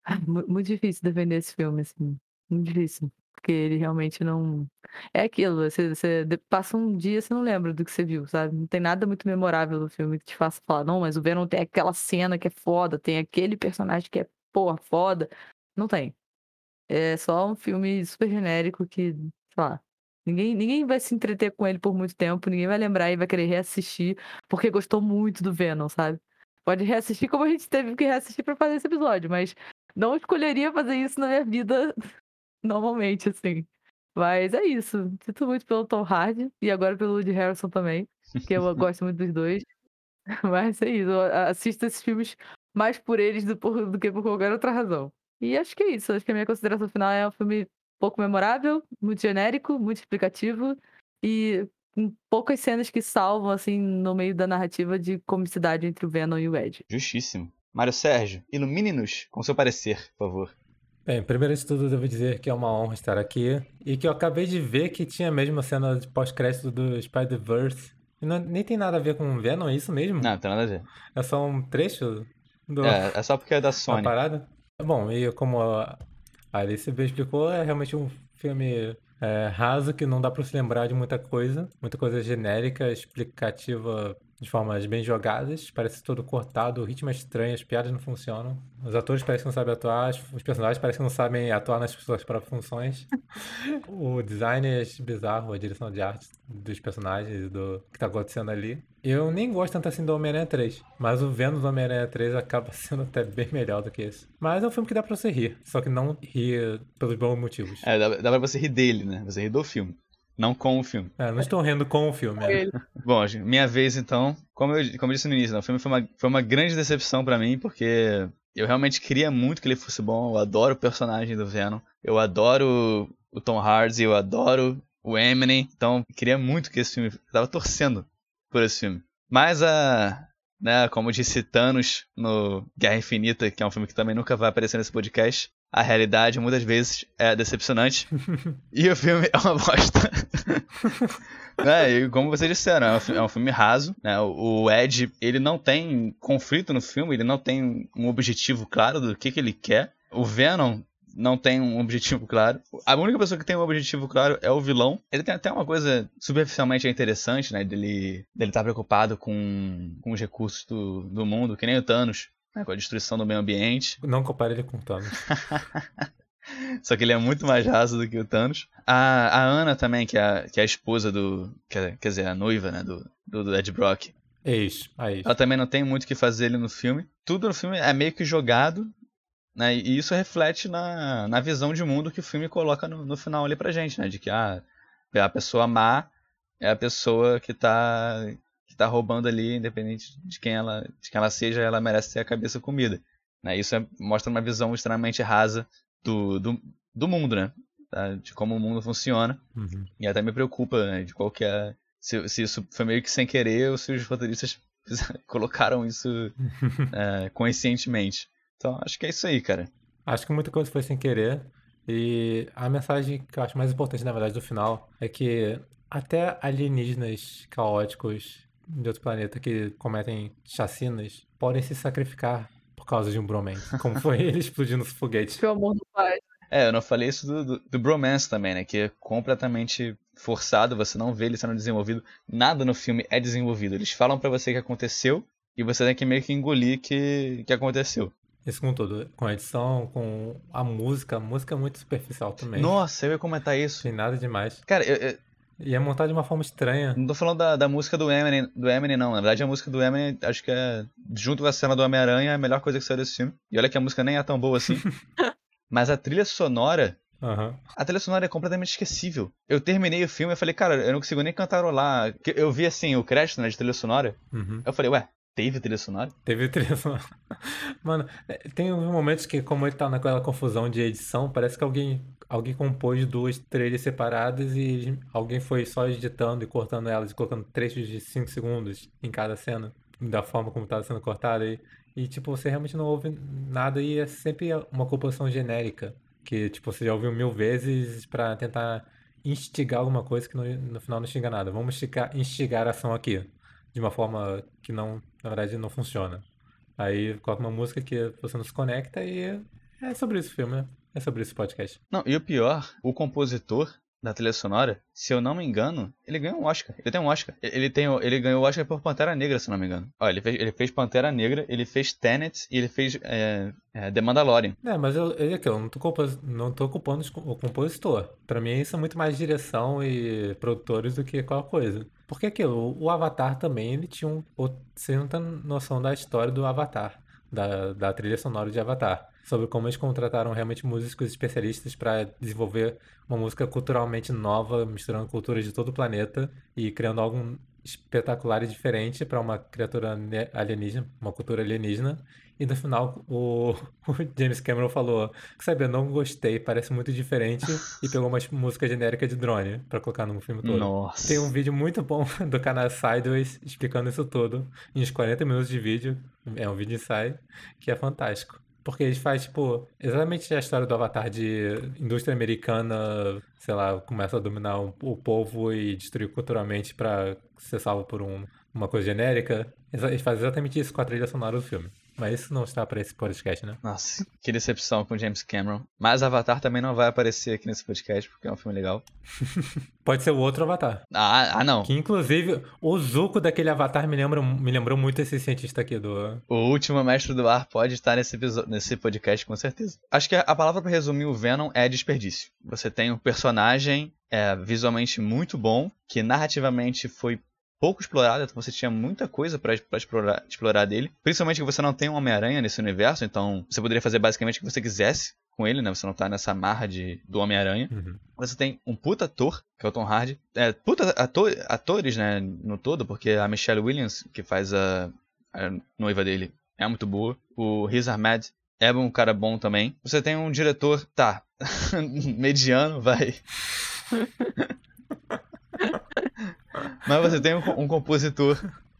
(laughs) Muito difícil defender esse filme, assim. Muito difícil. Porque ele realmente não. É aquilo, você, você passa um dia você não lembra do que você viu, sabe? Não tem nada muito memorável do filme que te faça falar, não, mas o Venom tem aquela cena que é foda, tem aquele personagem que é, porra, foda. Não tem. É só um filme super genérico que, sei lá, ninguém, ninguém vai se entreter com ele por muito tempo, ninguém vai lembrar e vai querer reassistir porque gostou muito do Venom, sabe? Pode reassistir como a gente teve que reassistir para fazer esse episódio, mas não escolheria fazer isso na minha vida (laughs) normalmente, assim. Mas é isso. Sinto muito pelo Tom Hardy e agora pelo Woody Harrison também, que eu gosto muito dos dois. (laughs) Mas é isso. Eu assisto esses filmes mais por eles do, do que por qualquer outra razão. E acho que é isso. Acho que a minha consideração final é um filme pouco memorável, muito genérico, muito explicativo e com poucas cenas que salvam, assim, no meio da narrativa de comicidade entre o Venom e o Ed. Justíssimo. Mário Sérgio, ilumine-nos com seu parecer, por favor. Bem, primeiro de tudo, devo dizer que é uma honra estar aqui e que eu acabei de ver que tinha mesmo a cena de pós-crédito do Spider-Verse. Não, nem tem nada a ver com o Venom, é isso mesmo? Não, não tem nada a ver. É só um trecho do... É, é só porque é da Sony. Uma parada? Bom, e como a Alice bem explicou, é realmente um filme é, raso que não dá para se lembrar de muita coisa. Muita coisa genérica, explicativa de formas bem jogadas, parece todo cortado, o ritmo é estranho, as piadas não funcionam. Os atores parecem que não sabem atuar, os personagens parecem que não sabem atuar nas suas próprias funções. (laughs) o design é bizarro, a direção de arte dos personagens, do que tá acontecendo ali. Eu nem gosto tanto assim do Homem-Aranha 3, mas o Venom do Homem-Aranha 3 (laughs) acaba sendo até bem melhor do que esse. Mas é um filme que dá pra você rir, só que não rir pelos bons motivos. É, dá, dá pra você rir dele, né? Você rir do filme. Não com o filme. É, não estou rindo com o filme. É. (laughs) Bom, minha vez então. Como eu, como eu disse no início, né, o filme foi uma, foi uma grande decepção para mim, porque eu realmente queria muito que ele fosse bom. Eu adoro o personagem do Venom. Eu adoro o Tom Hardy, eu adoro o Eminem. Então, queria muito que esse filme. Eu tava torcendo por esse filme. Mas a. Né, como disse Thanos no Guerra Infinita, que é um filme que também nunca vai aparecer nesse podcast, a realidade muitas vezes é decepcionante. (laughs) e o filme é uma bosta. (laughs) né? E como vocês disseram, é um filme é raso. Né? O Ed, ele não tem conflito no filme, ele não tem um objetivo claro do que, que ele quer. O Venom não tem um objetivo claro. A única pessoa que tem um objetivo claro é o vilão. Ele tem até uma coisa superficialmente interessante, né? Dele estar tá preocupado com, com os recursos do, do mundo, que nem o Thanos né, com a destruição do meio ambiente. Não compare ele com o Thanos. (laughs) Só que ele é muito mais raso do que o Thanos. A, a Ana também, que é a, que é a esposa do. Quer, quer dizer, a noiva, né? Do, do, do Ed Brock. É isso, é isso. Ela também não tem muito o que fazer ali no filme. Tudo no filme é meio que jogado. Né, e isso reflete na, na visão de mundo que o filme coloca no, no final ali pra gente, né? De que ah, a pessoa má é a pessoa que tá que tá roubando ali, independente de quem ela, de quem ela seja, ela merece ter a cabeça comida. Né? Isso é, mostra uma visão extremamente rasa do, do, do mundo, né? Tá? De como o mundo funciona. Uhum. E até me preocupa, né? De qual que é. Se, se isso foi meio que sem querer ou se os roteiristas (laughs) colocaram isso (laughs) é, conscientemente. Então, acho que é isso aí, cara. Acho que muita coisa foi sem querer. E a mensagem que eu acho mais importante, na verdade, do final é que até alienígenas caóticos de outro planeta que cometem chacinas podem se sacrificar por causa de um bromance, como foi (laughs) ele explodindo os foguetes. Que o amor do pai. É, eu não falei isso do, do, do, bromance também, né? Que é completamente forçado, você não vê ele sendo desenvolvido. Nada no filme é desenvolvido. Eles falam para você que aconteceu e você tem que meio que engolir que, que aconteceu. Isso com tudo, com a edição, com a música, a música é muito superficial também. Nossa, eu ia comentar isso. Tem nada demais. Cara, eu, eu E é montado de uma forma estranha. Não tô falando da, da música do Eminem, do Eminem, não. Na verdade, a música do Eminem, acho que é, junto com a cena do Homem-Aranha, é a melhor coisa que saiu desse filme. E olha que a música nem é tão boa assim. (laughs) Mas a trilha sonora Aham. A trilha sonora é completamente esquecível. Eu terminei o filme e falei, cara, eu não consigo nem cantarolar. Eu vi assim o crédito né, de trilha sonora. Uhum. Eu falei, ué, teve trilha sonora? Teve trilha sonora. (laughs) Mano, é, tem momentos que, como ele tá naquela confusão de edição, parece que alguém, alguém compôs duas trilhas separadas e alguém foi só editando e cortando elas e colocando trechos de 5 segundos em cada cena, da forma como tava sendo cortada. E, e, tipo, você realmente não ouve nada e é sempre uma composição genérica, que, tipo, você já ouviu mil vezes pra tentar instigar alguma coisa que no, no final não instiga nada. Vamos instigar, instigar a ação aqui, de uma forma que não, na verdade, não funciona. Aí coloca uma música que você não se conecta e é sobre isso o filme, né? É sobre esse podcast. Não, e o pior, o compositor da trilha sonora, se eu não me engano, ele ganhou um Oscar. Ele tem um Oscar. Ele, tem, ele ganhou o Oscar por Pantera Negra, se não me engano. Ó, ele fez, ele fez Pantera Negra, ele fez Tenet e ele fez é, é, The Mandalorian. É, mas eu, eu, aqui, eu não tô, compos- não tô o compositor. Pra mim isso é muito mais direção e produtores do que qualquer coisa. Porque aquilo, o, Avatar também, ele tinha um... Você não tem noção da história do Avatar, da, da trilha sonora de Avatar. Sobre como eles contrataram realmente músicos especialistas pra desenvolver uma música culturalmente nova, misturando culturas de todo o planeta e criando algo espetacular e diferente pra uma criatura alienígena, uma cultura alienígena. E no final o, (laughs) o James Cameron falou: Sabe, eu não gostei, parece muito diferente. E pegou uma música genérica de drone pra colocar no filme todo. Nossa. Tem um vídeo muito bom (laughs) do canal Sideways explicando isso tudo. Em uns 40 minutos de vídeo. É um vídeo ensaio que é fantástico. Porque eles fazem, tipo, exatamente a história do Avatar de indústria americana, sei lá, começa a dominar o, povo e destruir culturalmente pra ser salvo por um- uma coisa genérica. Eles fazem exatamente isso com a trilha sonora do filme. Mas isso não está pra esse podcast, né? Nossa, que decepção com James Cameron. Mas Avatar também não vai aparecer aqui nesse podcast, porque é um filme legal. (laughs) Pode ser o outro Avatar. Ah, ah não. Que inclusive o Zuko daquele Avatar me, lembra, me lembrou muito esse cientista aqui do. O último mestre do ar pode estar nesse, nesse podcast com certeza. Acho que a palavra pra resumir o Venom é desperdício. Você tem um personagem é, visualmente muito bom, que narrativamente foi pouco explorado, então você tinha muita coisa pra pra explorar, explorar dele. Principalmente que você não tem um Homem-Aranha nesse universo, então você poderia fazer basicamente o que você quisesse com ele, né? Você não tá nessa marra de, do Homem-Aranha. Uhum. Você tem um puta ator, que é o Tom Hardy. É, puta ator, atores, né, no todo, porque a Michelle Williams, que faz a, a noiva dele, é muito boa. O Riz Ahmed é um cara bom também. Você tem um diretor, tá, (laughs) mediano, vai. (laughs) Mas você tem um, um compositor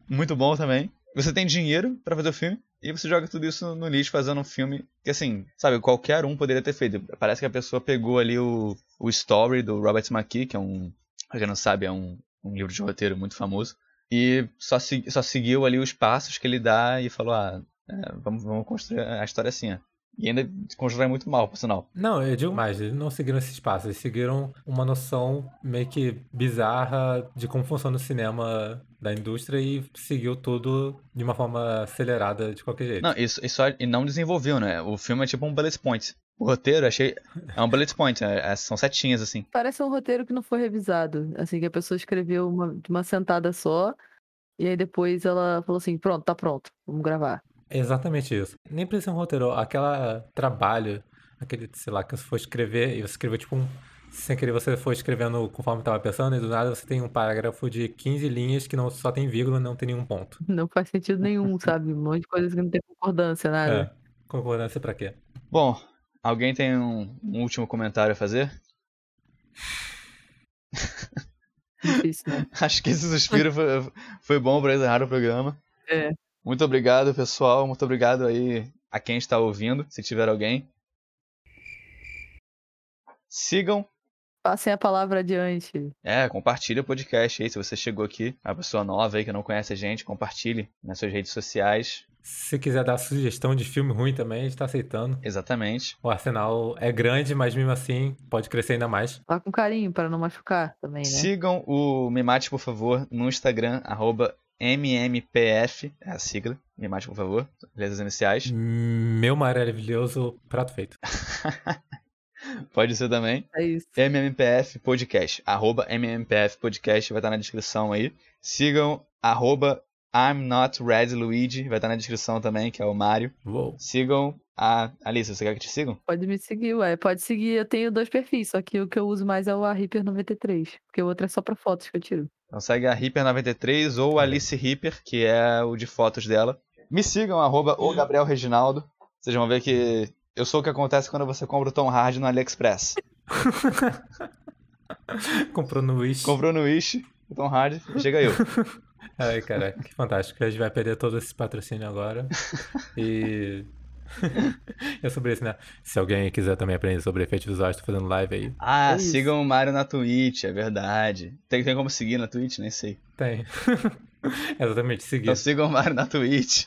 muito bom também. Você tem dinheiro pra fazer o filme. E você joga tudo isso no lixo fazendo um filme que, assim, sabe, qualquer um poderia ter feito. Parece que a pessoa pegou ali o, o Story do Robert McKee, que é um, pra quem não sabe, é um, um livro de roteiro muito famoso. E só, se- só seguiu ali os passos que ele dá e falou, ah, é, vamos, vamos construir a história assim, ó. E ainda constrói muito mal, por sinal. Não, eu digo mais, eles não seguiram esse espaço, eles seguiram uma noção meio que bizarra de como funciona o cinema da indústria e seguiu tudo de uma forma acelerada de qualquer jeito. Não, isso, isso só- e não desenvolveu, né? O filme é tipo um bullet point. O roteiro, achei. É um bullet point, é- é- são setinhas, assim. Parece um roteiro que não foi revisado. Assim, que a pessoa escreveu uma, de uma sentada só. E aí depois ela falou assim: pronto, tá pronto, vamos gravar. É exatamente isso. Nem precisa ser um roteiro, aquela trabalho, aquele, sei lá, que você for escrever e você escreveu tipo um. Sem querer você for escrevendo conforme estava pensando, e do nada você tem um parágrafo de 15 linhas que não só tem vírgula e não tem nenhum ponto. (laughs) Não faz sentido nenhum, (laughs) sabe? Um monte de coisas que não tem concordância, nada. É. Concordância pra quê? Bom, alguém tem um, um último comentário a fazer? Difícil, né? (laughs) Acho que esse suspiro foi, foi bom pra encerrar o programa. É. Muito obrigado, pessoal. Muito obrigado aí a quem está ouvindo, se tiver alguém. Sigam Passem a palavra adiante. É, compartilhe o podcast aí. Se você chegou aqui, uma pessoa nova aí que não conhece a gente, compartilhe nas suas redes sociais. Se quiser dar sugestão de filme ruim também, a gente tá aceitando. Exatamente. O Arsenal é grande, mas mesmo assim pode crescer ainda mais. Vá com carinho para não machucar também, né? Sigam o Mimate, por favor, no Instagram, arroba MMPF, é a sigla. Mimate, por favor, letras iniciais. (laughs) Meu maravilhoso prato feito. (laughs) Pode ser também. É isso. MMPF Podcast. Arroba MMPF Podcast vai estar na descrição aí. Sigam arroba I'm Not Red Luigi, vai estar na descrição também, que é o Mário. Uou. Sigam a Alice, você quer que te sigam? Pode me seguir, ué. Pode seguir. Eu tenho dois perfis, só que o que eu uso mais é o Reaper93. Porque o outro é só pra fotos que eu tiro. Então segue a Reaper93 ou a Alice Reaper, que é o de fotos dela. Me sigam, arroba o Gabriel Reginaldo. Vocês vão ver que eu sou o que acontece quando você compra o Tom Hardy no AliExpress. (laughs) Comprou no Wish. Comprou no Wish, o Tom Hardy, chega eu. (laughs) Ai, caraca, que fantástico. A gente vai perder todo esse patrocínio agora. (laughs) E. (laughs) é sobre isso, né? Se alguém quiser também aprender sobre efeitos visuais, tô fazendo live aí. Ah, É sigam o Mario na Twitch, é verdade. Tem, tem como seguir na Twitch? Nem sei. Tem. (laughs) Exatamente, seguir. Então sigam o Mario na Twitch.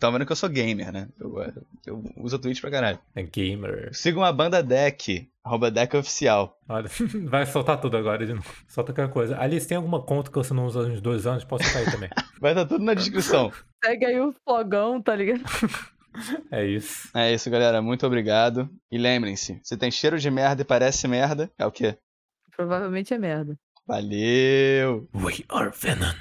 Tá vendo que eu sou gamer, né? Eu, eu uso a Twitch pra caralho. É gamer. Sigam a banda Deck, arroba Deck Oficial. Olha, (laughs) vai soltar tudo agora de novo. Solta qualquer coisa. Alice, tem alguma conta que você não usa há uns dois anos? Posso aí também. Vai estar tudo na descrição. Segue aí o flogão, tá ligado? (laughs) É isso. É isso, galera. Muito obrigado. E lembrem-se, se tem cheiro de merda e parece merda, é o quê? Provavelmente é merda. Valeu! We are Venom.